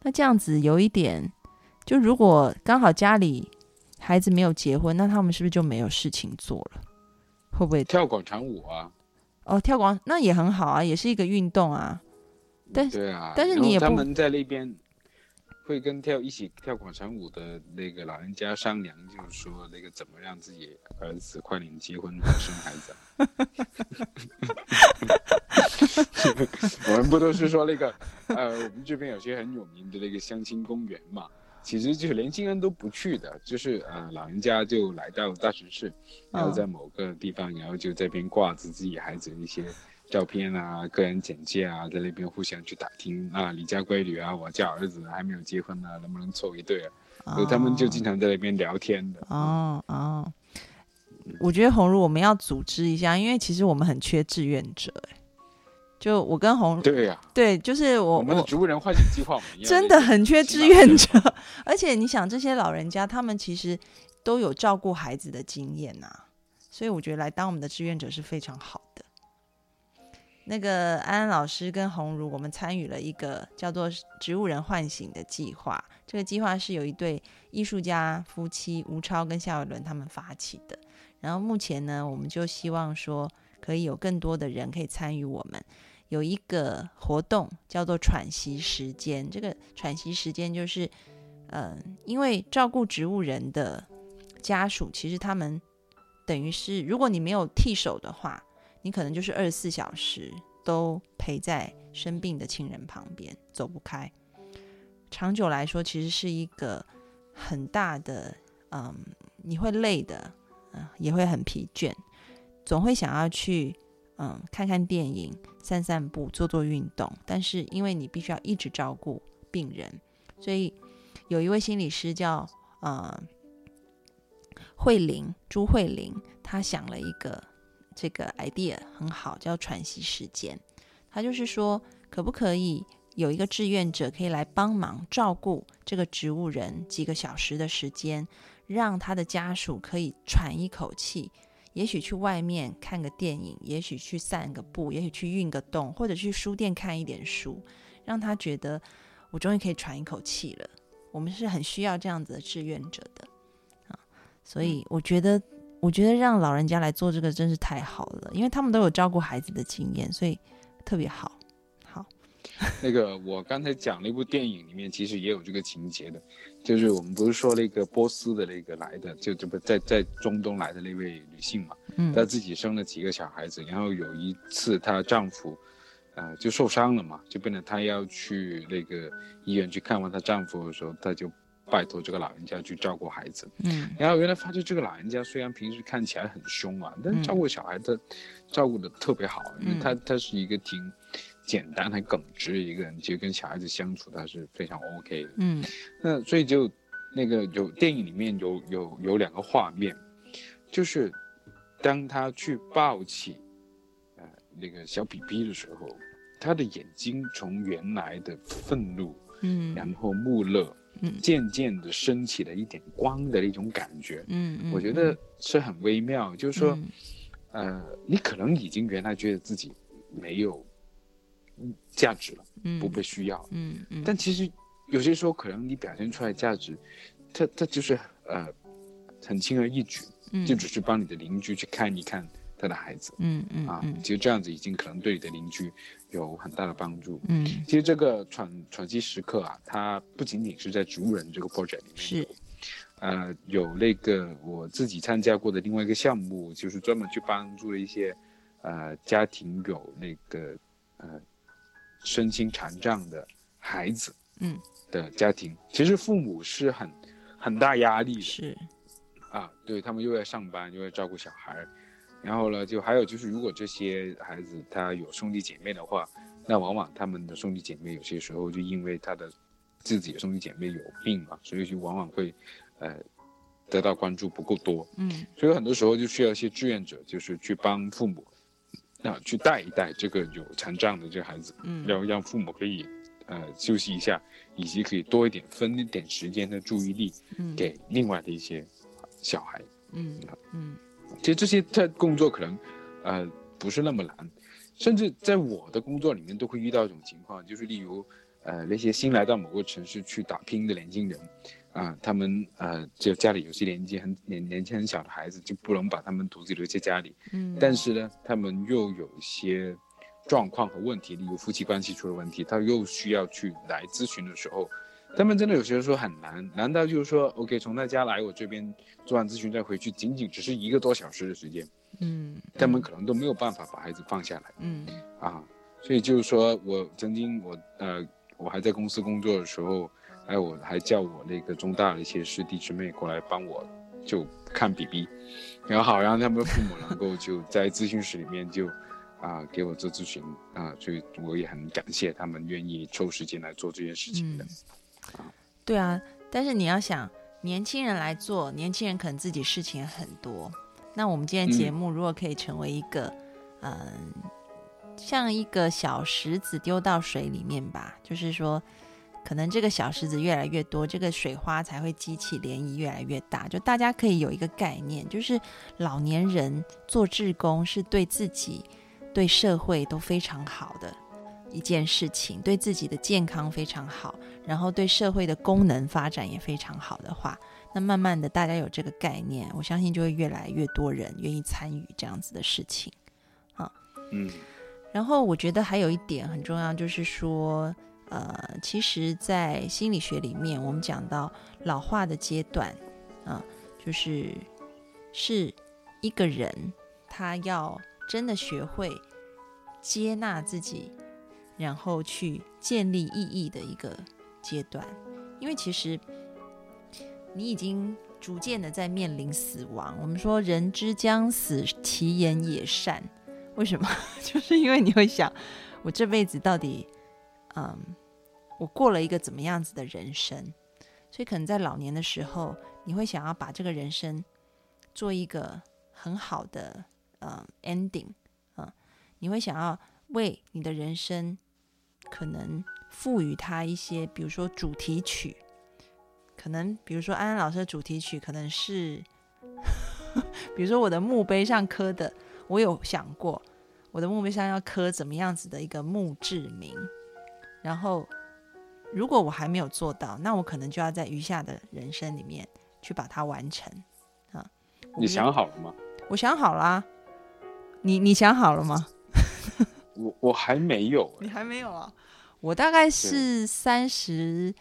那这样子有一点，就如果刚好家里孩子没有结婚，那他们是不是就没有事情做了？会不会跳广场舞啊，哦，跳广那也很好啊，也是一个运动啊。但对啊，但是你他们在那边会跟跳一起跳广场舞的那个老人家商量，就是说那个怎么让自己儿子快点结婚生孩子啊。我们不都是说那个呃，我们这边有些很有名的那个相亲公园嘛，其实就是年轻人都不去的，就是呃老人家就来到大城市，然后嗯在某个地方，然后就这边挂着自己孩子的一些照片啊、个人简介啊，在那边互相去打听啊，你家闺女啊，我家儿子还没有结婚呢、能不能凑一对啊？所以他们就经常在那边聊天的。哦哦，我觉得红如我们要组织一下，因为其实我们很缺志愿者。哎，就我跟红对呀、对，就是我我们的植物人唤醒计划，真的很缺志愿者，而且你想，这些老人家他们其实都有照顾孩子的经验呐、所以我觉得来当我们的志愿者是非常好的。那个安安老师跟红如，我们参与了一个叫做“植物人唤醒”的计划。这个计划是有一对艺术家夫妻吴超跟夏伟伦他们发起的。然后目前呢，我们就希望说，可以有更多的人可以参与我们。有一个活动叫做喘息时间，这个喘息时间就是嗯，因为照顾植物人的家属，其实他们等于是，如果你没有替手的话，你可能就是二十四小时都陪在生病的亲人旁边，走不开。长久来说，其实是一个很大的，嗯，你会累的，嗯，也会很疲倦，总会想要去，嗯，看看电影、散散步、做做运动，但是因为你必须要一直照顾病人，所以。有一位心理师叫呃慧玲朱慧玲，她想了一个这个 idea 很好，叫喘息时间。她就是说，可不可以有一个志愿者可以来帮忙照顾这个植物人几个小时的时间，让他的家属可以喘一口气，也许去外面看个电影，也许去散个步，也许去运个动，或者去书店看一点书，让他觉得我终于可以喘一口气了。我们是很需要这样子的志愿者的啊，所以我觉得，我觉得让老人家来做这个真是太好了，因为他们都有照顾孩子的经验，所以特别好。那个我刚才讲那部电影里面其实也有这个情节的，就是我们不是说那个波斯的那个来的，就这不在在中东来的那位女性嘛，嗯，她自己生了几个小孩子，然后有一次她丈夫。呃，就受伤了嘛，就变成她要去那个医院去看望她丈夫的时候，她就拜托这个老人家去照顾孩子。嗯，然后原来发现这个老人家虽然平时看起来很凶啊，但照顾小孩的照顾的特别好，因为他他是一个挺简单、很耿直的一个人，其实跟小孩子相处他是非常 OK 的。嗯，那所以就那个有电影里面有有有两个画面，就是当他去抱起呃那个小 BB 的时候。他的眼睛从原来的愤怒，嗯，然后木讷，嗯，渐渐的升起了一点光的那种感觉，嗯嗯，我觉得是很微妙。就是说，呃，你可能已经原来觉得自己没有价值了，嗯，不被需要，嗯嗯，但其实有些时候可能你表现出来价值，它它就是呃很轻而易举，嗯，就只是帮你的邻居去看一看。他的孩子，嗯嗯啊，其实这样子已经可能对你的邻居有很大的帮助。嗯，其实这个喘喘息时刻啊，它不仅仅是在植物人这个 project 里面。是，呃，有那个我自己参加过的另外一个项目，就是专门去帮助了一些呃家庭有那个呃身心残障的孩子，嗯。的家庭，其实父母是很很大压力的，是。啊，对他们又要上班又要照顾小孩。然后呢，就还有就是，如果这些孩子他有兄弟姐妹的话，那往往他们的兄弟姐妹有些时候就因为他的自己的兄弟姐妹有病嘛，所以就往往会，呃，得到关注不够多。嗯，所以很多时候就需要一些志愿者，就是去帮父母，啊，去带一带这个有残障的这个孩子，嗯，然后让父母可以，呃，休息一下，以及可以多一点分一点时间的注意力，嗯，给另外的一些小孩，嗯。嗯。其实这些在工作可能，呃，不是那么难，甚至在我的工作里面都会遇到一种情况，就是例如，呃，那些新来到某个城市去打拼的年轻人，啊，他们呃，就家里有些年纪很年年纪很小的孩子，就不能把他们独自留在家里，嗯，但是呢，他们又有一些状况和问题，例如夫妻关系出了问题，他又需要去来咨询的时候。他们真的有些时候很难，难道就是说，OK，从他家来我这边做完咨询再回去，仅仅只是一个多小时的时间，嗯，他们可能都没有办法把孩子放下来，嗯，啊，所以就是说我曾经我呃我还在公司工作的时候，哎，我还叫我那个中大的一些师弟师妹过来帮我就看 BB，然后好让他们父母能够就在咨询室里面就啊给我做咨询啊，所以我也很感谢他们愿意抽时间来做这件事情的。对啊，但是你要想，年轻人来做，年轻人可能自己事情很多。那我们今天节目如果可以成为一个，嗯，像一个小石子丢到水里面吧，就是说，可能这个小石子越来越多，这个水花才会激起涟漪越来越大。就大家可以有一个概念，就是老年人做志工是对自己、对社会都非常好的。一件事情对自己的健康非常好，然后对社会的功能发展也非常好的话，那慢慢的大家有这个概念，我相信就会越来越多人愿意参与这样子的事情，啊，嗯，然后我觉得还有一点很重要，就是说，呃，其实，在心理学里面，我们讲到老化的阶段，啊，就是是一个人他要真的学会接纳自己，然后去建立意义的一个阶段。因为其实你已经逐渐的在面临死亡。我们说“人之将死，其言也善”，为什么？就是因为你会想，我这辈子到底。嗯，我过了一个怎么样子的人生，所以可能在老年的时候，你会想要把这个人生做一个很好的呃 ending，嗯，你会想要为你的人生可能赋予它一些，比如说主题曲，可能比如说安安老师的主题曲可能是，比如说我的墓碑上刻的，我有想过我的墓碑上要刻怎么样子的一个墓志铭。然后，如果我还没有做到，那我可能就要在余下的人生里面去把它完成啊。你想好了吗？我想好了。你你想好了吗？我我还没有。你还没有啊？我大概是三十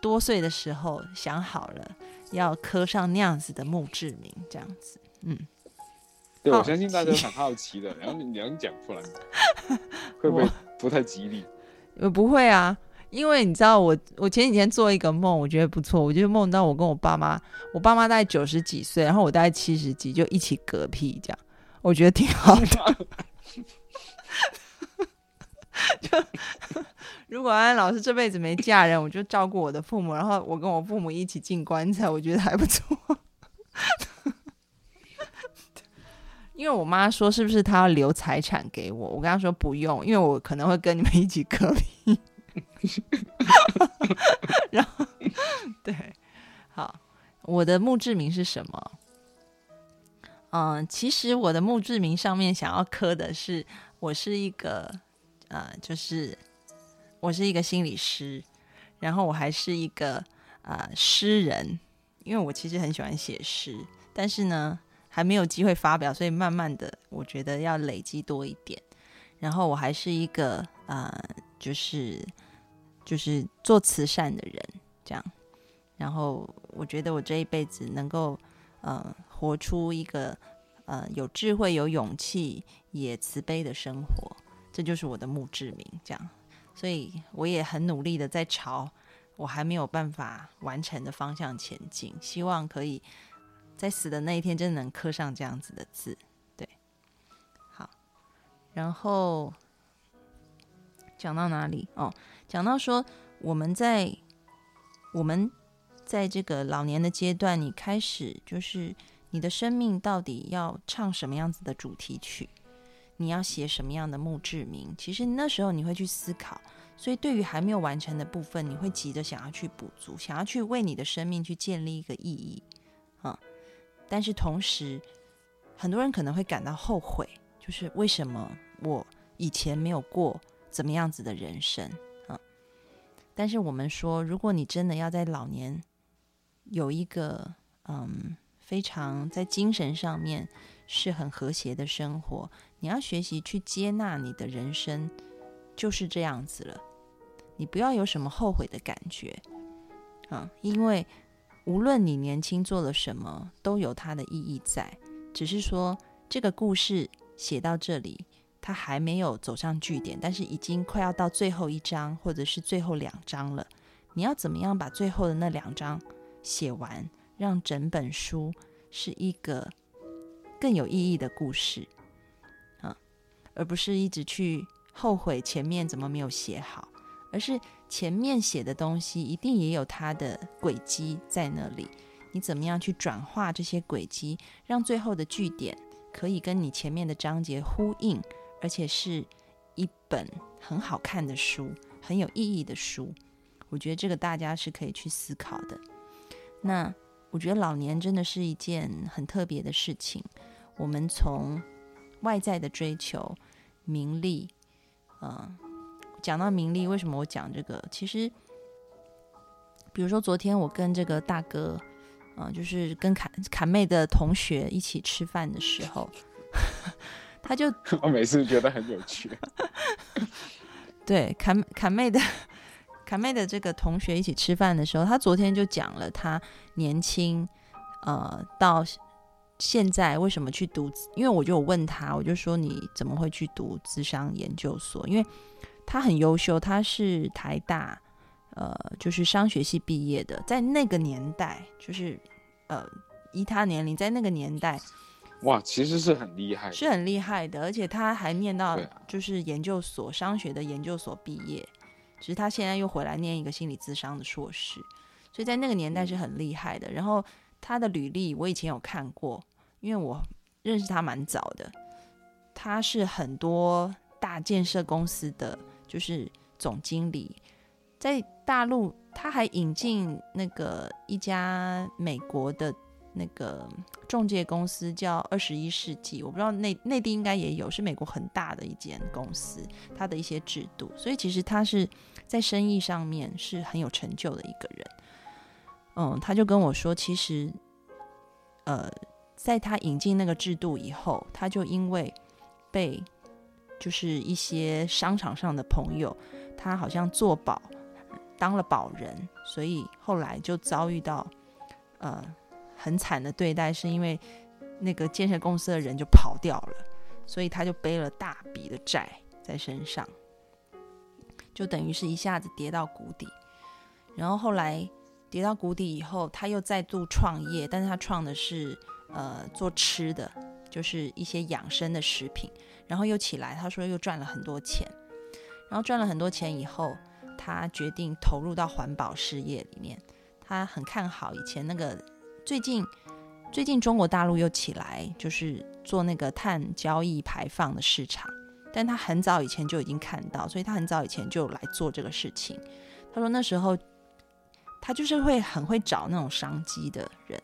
多岁的时候想好了，要刻上那样子的墓志铭，这样子。嗯，对，我相信大家很好奇的。然后你能讲出来？会不会不太吉利？呃，不会啊，因为你知道我，我前几天做一个梦，我觉得不错，我就梦到我跟我爸妈，我爸妈大概九十几岁，然后我大概七十几，就一起嗝屁这样，我觉得挺好的。就如果安安老师这辈子没嫁人，我就照顾我的父母，然后我跟我父母一起进棺材，我觉得还不错。因为我妈说是不是她要留财产给我？我跟她说不用，因为我可能会跟你们一起隔离。然后，对，好，我的墓志铭是什么？嗯，其实我的墓志铭上面想要刻的是，我是一个呃，就是我是一个心理师，然后我还是一个呃诗人，因为我其实很喜欢写诗，但是呢。还没有机会发表，所以慢慢的，我觉得要累积多一点。然后我还是一个呃，就是就是做慈善的人，这样。然后我觉得我这一辈子能够呃活出一个呃有智慧、有勇气、也慈悲的生活，这就是我的墓志铭。这样，所以我也很努力的在朝我还没有办法完成的方向前进，希望可以。在死的那一天，真的能刻上这样子的字，对，好。然后讲到哪里？哦，讲到说我们在我们在这个老年的阶段，你开始就是你的生命到底要唱什么样子的主题曲？你要写什么样的墓志铭？其实那时候你会去思考，所以对于还没有完成的部分，你会急着想要去补足，想要去为你的生命去建立一个意义，但是同时，很多人可能会感到后悔，就是为什么我以前没有过怎么样子的人生啊？但是我们说，如果你真的要在老年有一个嗯非常在精神上面是很和谐的生活，你要学习去接纳你的人生就是这样子了，你不要有什么后悔的感觉啊，因为。无论你年轻做了什么，都有它的意义在。只是说，这个故事写到这里，它还没有走上句点，但是已经快要到最后一章，或者是最后两章了。你要怎么样把最后的那两章写完，让整本书是一个更有意义的故事啊，而不是一直去后悔前面怎么没有写好。而是前面写的东西一定也有它的轨迹在那里，你怎么样去转化这些轨迹，让最后的句点可以跟你前面的章节呼应，而且是一本很好看的书，很有意义的书。我觉得这个大家是可以去思考的。那我觉得老年真的是一件很特别的事情。我们从外在的追求、名利，嗯。讲到名利，为什么我讲这个？其实，比如说昨天我跟这个大哥，嗯，就是跟侃侃妹的同学一起吃饭的时候，他就 我每次觉得很有趣。对，侃侃妹的侃妹的这个同学一起吃饭的时候，他昨天就讲了他年轻，呃，到现在为什么去读？因为我就问他，我就说你怎么会去读智商研究所？因为他很优秀，他是台大，呃，就是商学系毕业的，在那个年代，就是呃，以他年龄，在那个年代。哇，其实是很厉害，是很厉害的，而且他还念到啊。就是研究所商学的研究所毕业，只是他现在又回来念一个心理咨商的硕士，所以在那个年代是很厉害的。然后他的履历我以前有看过，因为我认识他蛮早的，他是很多大建设公司的就是总经理，在大陆他还引进那个一家美国的。那个中介公司叫二十一世纪，我不知道内内地应该也有，是美国很大的一间公司，它的一些制度，所以其实他是在生意上面是很有成就的一个人。嗯，他就跟我说，其实，呃，在他引进那个制度以后，他就因为被就是一些商场上的朋友，他好像做保当了保人，所以后来就遭遇到呃。很惨的对待，是因为那个建设公司的人就跑掉了，所以他就背了大笔的债在身上，就等于是一下子跌到谷底。然后后来跌到谷底以后，他又再度创业，但是他创的是呃做吃的，就是一些养生的食品。然后又起来，他说又赚了很多钱。然后赚了很多钱以后，他决定投入到环保事业里面。他很看好以前那个。最近，最近中国大陆又起来，就是做那个碳交易排放的市场。但他很早以前就已经看到，所以他很早以前就来做这个事情。他说那时候他就是会很会找那种商机的人，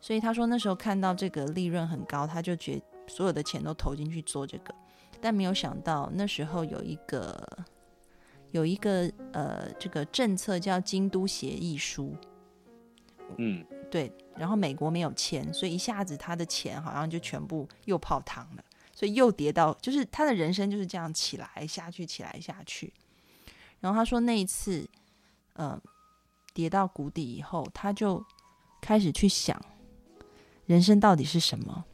所以他说那时候看到这个利润很高，他就觉所有的钱都投进去做这个。但没有想到那时候有一个有一个呃这个政策叫京都协议书，嗯。对，然后美国没有签，所以一下子他的钱好像就全部又泡汤了，所以又跌到，就是他的人生就是这样起来下去，起来下去。然后他说那一次，呃，跌到谷底以后，他就开始去想人生到底是什么。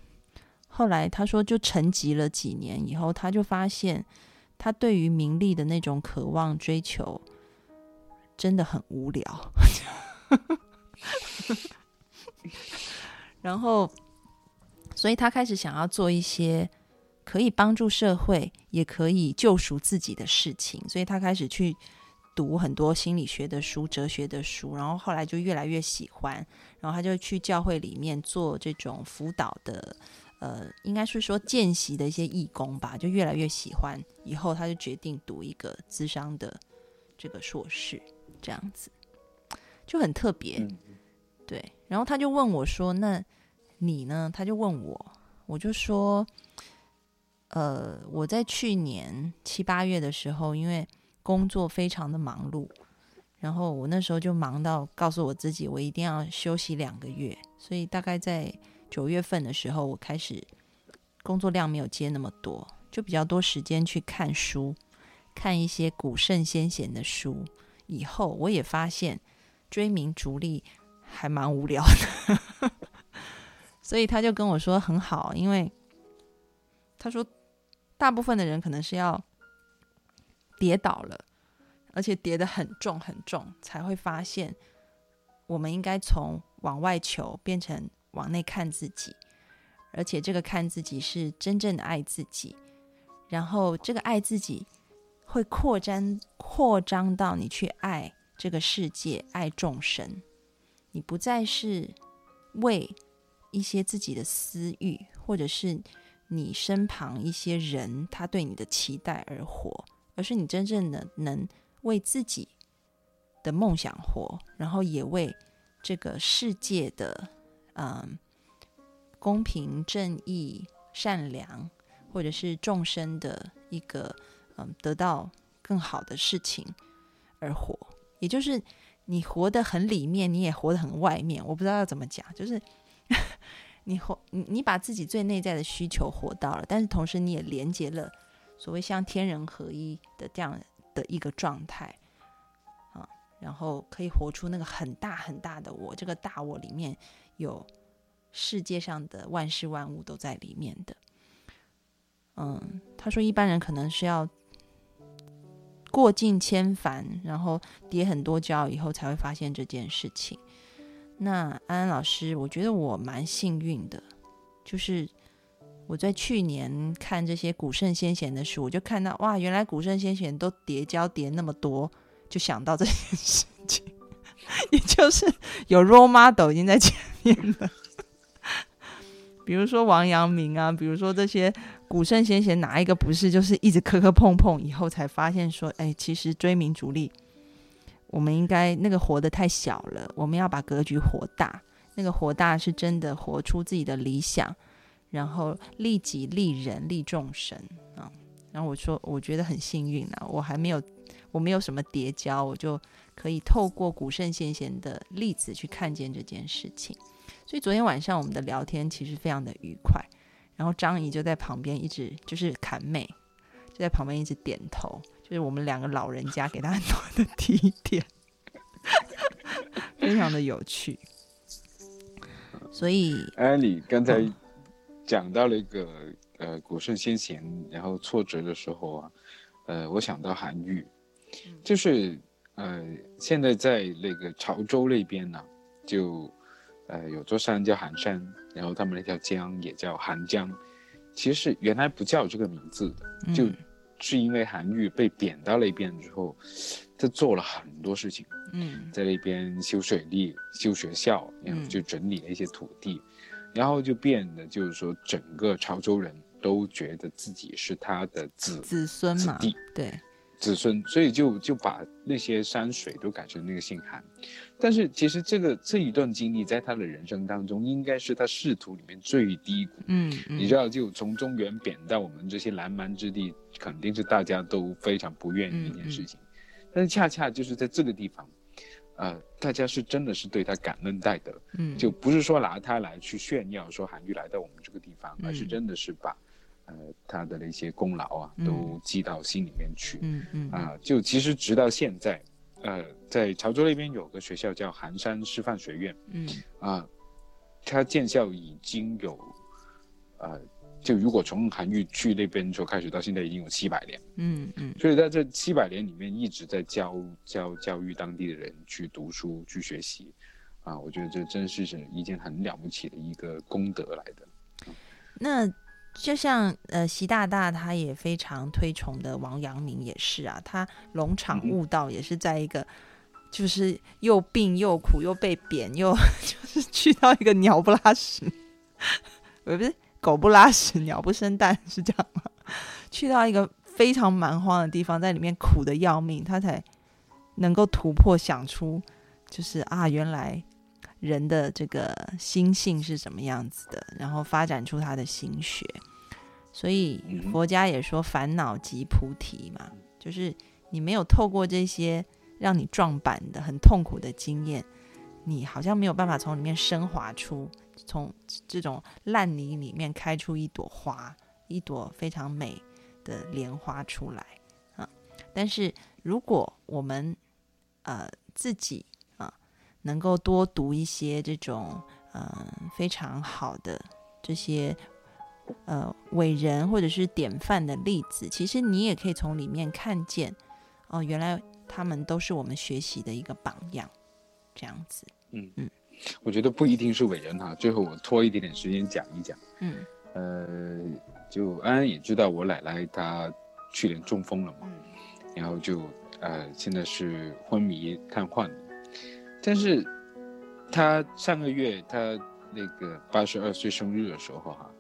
后来他说，就沉寂了几年以后，他就发现他对于名利的那种渴望追求真的很无聊。然后，所以他开始想要做一些可以帮助社会，也可以救赎自己的事情。所以他开始去读很多心理学的书、哲学的书。然后后来就越来越喜欢，然后他就去教会里面做这种辅导的，呃，应该是说见习的一些义工吧。就越来越喜欢，以后他就决定读一个智商的这个硕士，这样子就很特别。对，然后他就问我说：“那你呢？”他就问我，我就说：“呃，我在去年七八月的时候，因为工作非常的忙碌，然后我那时候就忙到告诉我自己，我一定要休息两个月。所以大概在九月份的时候，我开始工作量没有接那么多，就比较多时间去看书，看一些古圣先贤的书。以后我也发现追名逐利。”还蛮无聊的，所以他就跟我说很好，因为他说大部分的人可能是要跌倒了，而且跌得很重很重，才会发现我们应该从往外求变成往内看自己，而且这个看自己是真正的爱自己，然后这个爱自己会扩张扩张到你去爱这个世界，爱众生。你不再是为一些自己的私欲，或者是你身旁一些人他对你的期待而活，而是你真正的能为自己的梦想活，然后也为这个世界的嗯公平正义、善良，或者是众生的一个嗯得到更好的事情而活，也就是。你活得很里面，你也活得很外面。我不知道要怎么讲，就是 你活你你把自己最内在的需求活到了，但是同时你也连接了所谓像天人合一的这样的一个状态。然后可以活出那个很大很大的我。这个大我里面有世界上的万事万物都在里面的。嗯，他说一般人可能是要过尽千帆，然后跌很多跤以后才会发现这件事情。那安安老师，我觉得我蛮幸运的，就是我在去年看这些古圣先贤的书，我就看到哇，原来古圣先贤都叠跤叠那么多，就想到这件事，也就是有 role model 已经在前面了。比如说王阳明啊，比如说这些古圣先贤，哪一个不是就是一直磕磕碰碰以后才发现说，哎，其实追名逐利。我们应该那个活得太小了，我们要把格局活大。那个活大是真的活出自己的理想，然后利己利人利众生啊。然后我说，我觉得很幸运啊，我还没有，我没有什么叠交，我就可以透过古圣先贤的例子去看见这件事情。所以昨天晚上我们的聊天其实非常的愉快，然后张姨就在旁边一直就是侃妹，就在旁边一直点头。就是我们两个老人家给他很多的提点，非常的有趣。所以，哎，你刚才讲到了一个呃古圣先贤，然后挫折的时候啊，呃，我想到韩愈，就是呃现在在那个潮州那边呢，就呃有座山叫寒山，然后他们那条江也叫寒江，其实原来不叫这个名字的，就。是因为韩愈被贬到那边之后，他做了很多事情，嗯，在那边修水利、修学校，然后就整理了一些土地，然后就变得就是说，整个潮州人都觉得自己是他的子子孙嘛，对。子孙，所以就就把那些山水都改成那个姓韩，但是其实这个这一段经历在他的人生当中，应该是他仕途里面最低谷。嗯，你知道，就从中原贬到我们这些南蛮之地，肯定是大家都非常不愿意的一件事情。但是恰恰就是在这个地方，呃，大家是真的是对他感恩戴德。嗯，就不是说拿他来去炫耀，说韩愈来到我们这个地方，而是真的是把。呃，他的那些功劳啊，都记到心里面去。嗯嗯啊，就其实直到现在，呃，在潮州那边有个学校叫寒山师范学院。嗯啊，它建校已经有，呃，就如果从韩愈去那边就开始到现在已经有七百年。嗯嗯，所以在这七百年里面一直在教教教育当地的人去读书去学习，啊，我觉得这真是是一件很了不起的一个功德来的。那。就像呃，习大大他也非常推崇的王阳明也是啊，他龙场悟道也是在一个就是又病又苦又被贬又 就是去到一个鸟不拉屎，不是狗不拉屎鸟不生蛋是这样吗？去到一个非常蛮荒的地方，在里面苦的要命，他才能够突破想出就是啊，原来。人的这个心性是什么样子的，然后发展出他的心学，所以佛家也说烦恼即菩提嘛，就是你没有透过这些让你撞板的很痛苦的经验，你好像没有办法从里面升华出，从这种烂泥里面开出一朵花，一朵非常美的莲花出来啊。但是如果我们呃自己。能够多读一些这种嗯非常好的这些呃伟人或者是典范的例子，其实你也可以从里面看见哦，原来他们都是我们学习的一个榜样，这样子。嗯嗯，我觉得不一定是伟人哈。最后我拖一点点时间讲一讲。嗯呃，就安安也知道我奶奶她去年中风了嘛，然后就呃现在是昏迷瘫痪。但是，他上个月他那个八十二岁生日的时候哈，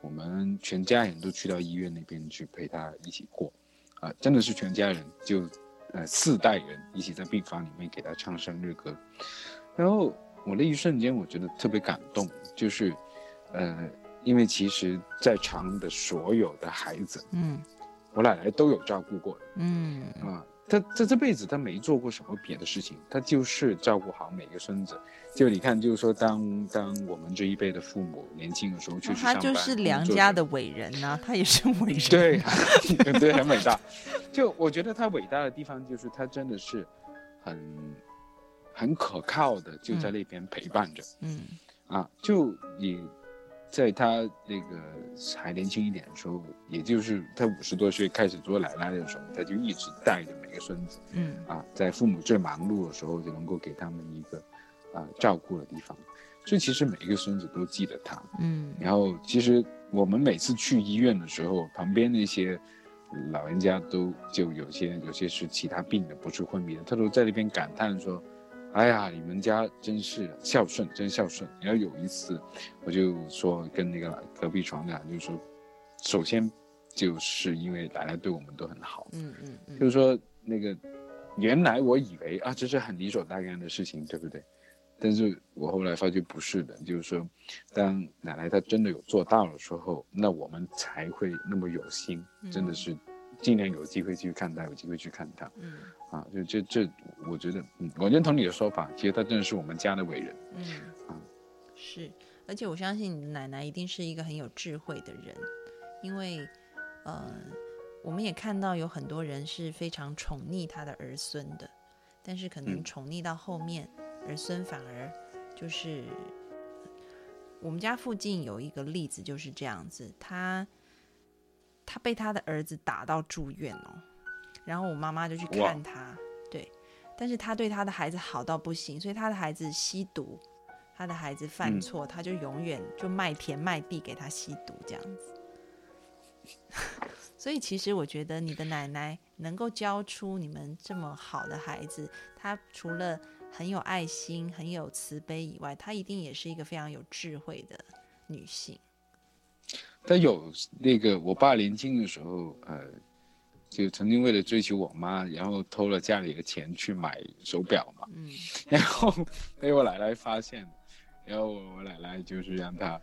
我们全家人都去到医院那边去陪他一起过，啊，真的是全家人就，呃，四代人一起在病房里面给他唱生日歌，然后我那一瞬间我觉得特别感动，就是，呃，因为其实在场的所有的孩子，嗯，我奶奶都有照顾过。的，嗯。啊。他他这辈子他没做过什么别的事情，他就是照顾好每个孙子。就你看，就是说，当当我们这一辈的父母年轻的时候去上班，他就是梁家的伟人呐，他也是伟人。对，对，很伟大。就我觉得他伟大的地方，就是他真的是很很可靠的就在那边陪伴着，嗯啊，就你在他那个还年轻一点的时候，也就是他五十多岁开始做奶奶的时候，他就一直带着每个孙子嗯啊，在父母最忙碌的时候，就能够给他们一个啊照顾的地方。所以其实每一个孙子都记得他。嗯然后其实我们每次去医院的时候，旁边那些老人家都就有些有些是其他病的，不是昏迷的，他都在那边感叹说：“哎呀，你们家真是孝顺，真孝顺。”然后有一次，我就说跟那个隔壁床的，就说，首先就是因为奶奶对我们都很好，嗯嗯嗯就是说那个原来我以为啊这是很理所当然的事情，对不对？但是我后来发觉不是的，就是说，当奶奶她真的有做到的时候，那我们才会那么有心，真的是尽量有机会去看她，有机会去看她嗯啊。就这这，我觉得，嗯，我认同你的说法，其实她真的是我们家的伟人。嗯啊是，而且我相信你的奶奶一定是一个很有智慧的人，因为呃，我们也看到有很多人是非常宠溺他的儿孙的，但是可能嗯宠溺到后面，儿孙反而就是我们家附近有一个例子就是这样子，他他被他的儿子打到住院哦，然后我妈妈就去看他，对，但是他对他的孩子好到不行，所以他的孩子吸毒，他的孩子犯嗯错，他就永远就卖田卖地给他吸毒这样子。所以其实我觉得你的奶奶能够教出你们这么好的孩子，她除了很有爱心、很有慈悲以外，她一定也是一个非常有智慧的女性。但有那个我爸年轻的时候，呃，就曾经为了追求我妈，然后偷了家里的钱去买手表嘛，嗯 然后被我奶奶发现，然后我奶奶就是让他，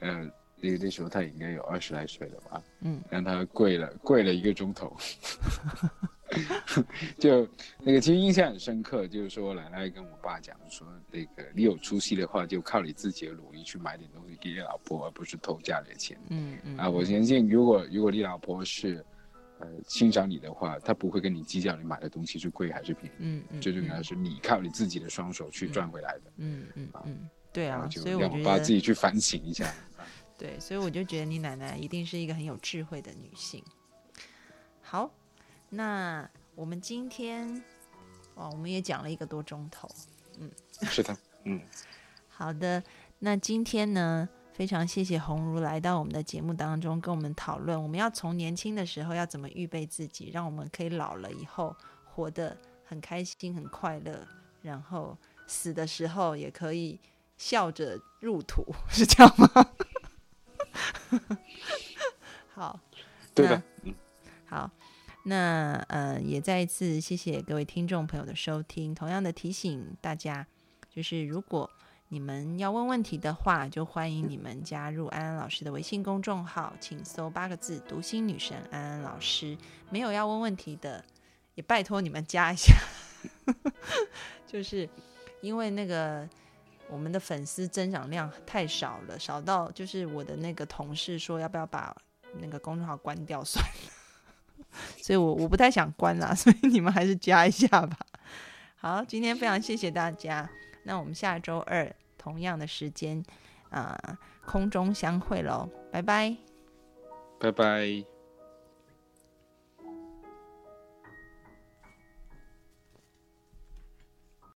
呃，那那时候他应该有二十来岁了吧，嗯让他跪了跪了一个钟头，就那个其实印象很深刻，就是说奶奶跟我爸讲说，那个你有出息的话，就靠你自己的努力去买点东西给你老婆，而不是偷家里的钱。嗯嗯啊，我相信如果如果你老婆是，呃，欣赏你的话，她不会跟你计较你买的东西是贵还是便宜，嗯嗯，最重要的是你靠你自己的双手去赚回来的。嗯嗯嗯，对啊，所以我觉让我爸自己去反省一下。对，所以我就觉得你奶奶一定是一个很有智慧的女性。好，那我们今天哇，我们也讲了一个多钟头。嗯是的，嗯，好的，那今天呢，非常谢谢红茹来到我们的节目当中，跟我们讨论，我们要从年轻的时候要怎么预备自己，让我们可以老了以后活得很开心、很快乐，然后死的时候也可以笑着入土，是这样吗？好，对的，嗯，好，那呃，也再一次谢谢各位听众朋友的收听。同样的提醒大家，就是如果你们要问问题的话，就欢迎你们加入安安老师的微信公众号，请搜八个字“读心女神安安老师”。没有要问问题的，也拜托你们加一下，就是因为那个。我们的粉丝增长量太少了，少到就是我的那个同事说要不要把那个公众号关掉算了，所以我我不太想关啦，所以你们还是加一下吧。好，今天非常谢谢大家，那我们下周二同样的时间啊、空中相会喽，拜拜。拜拜。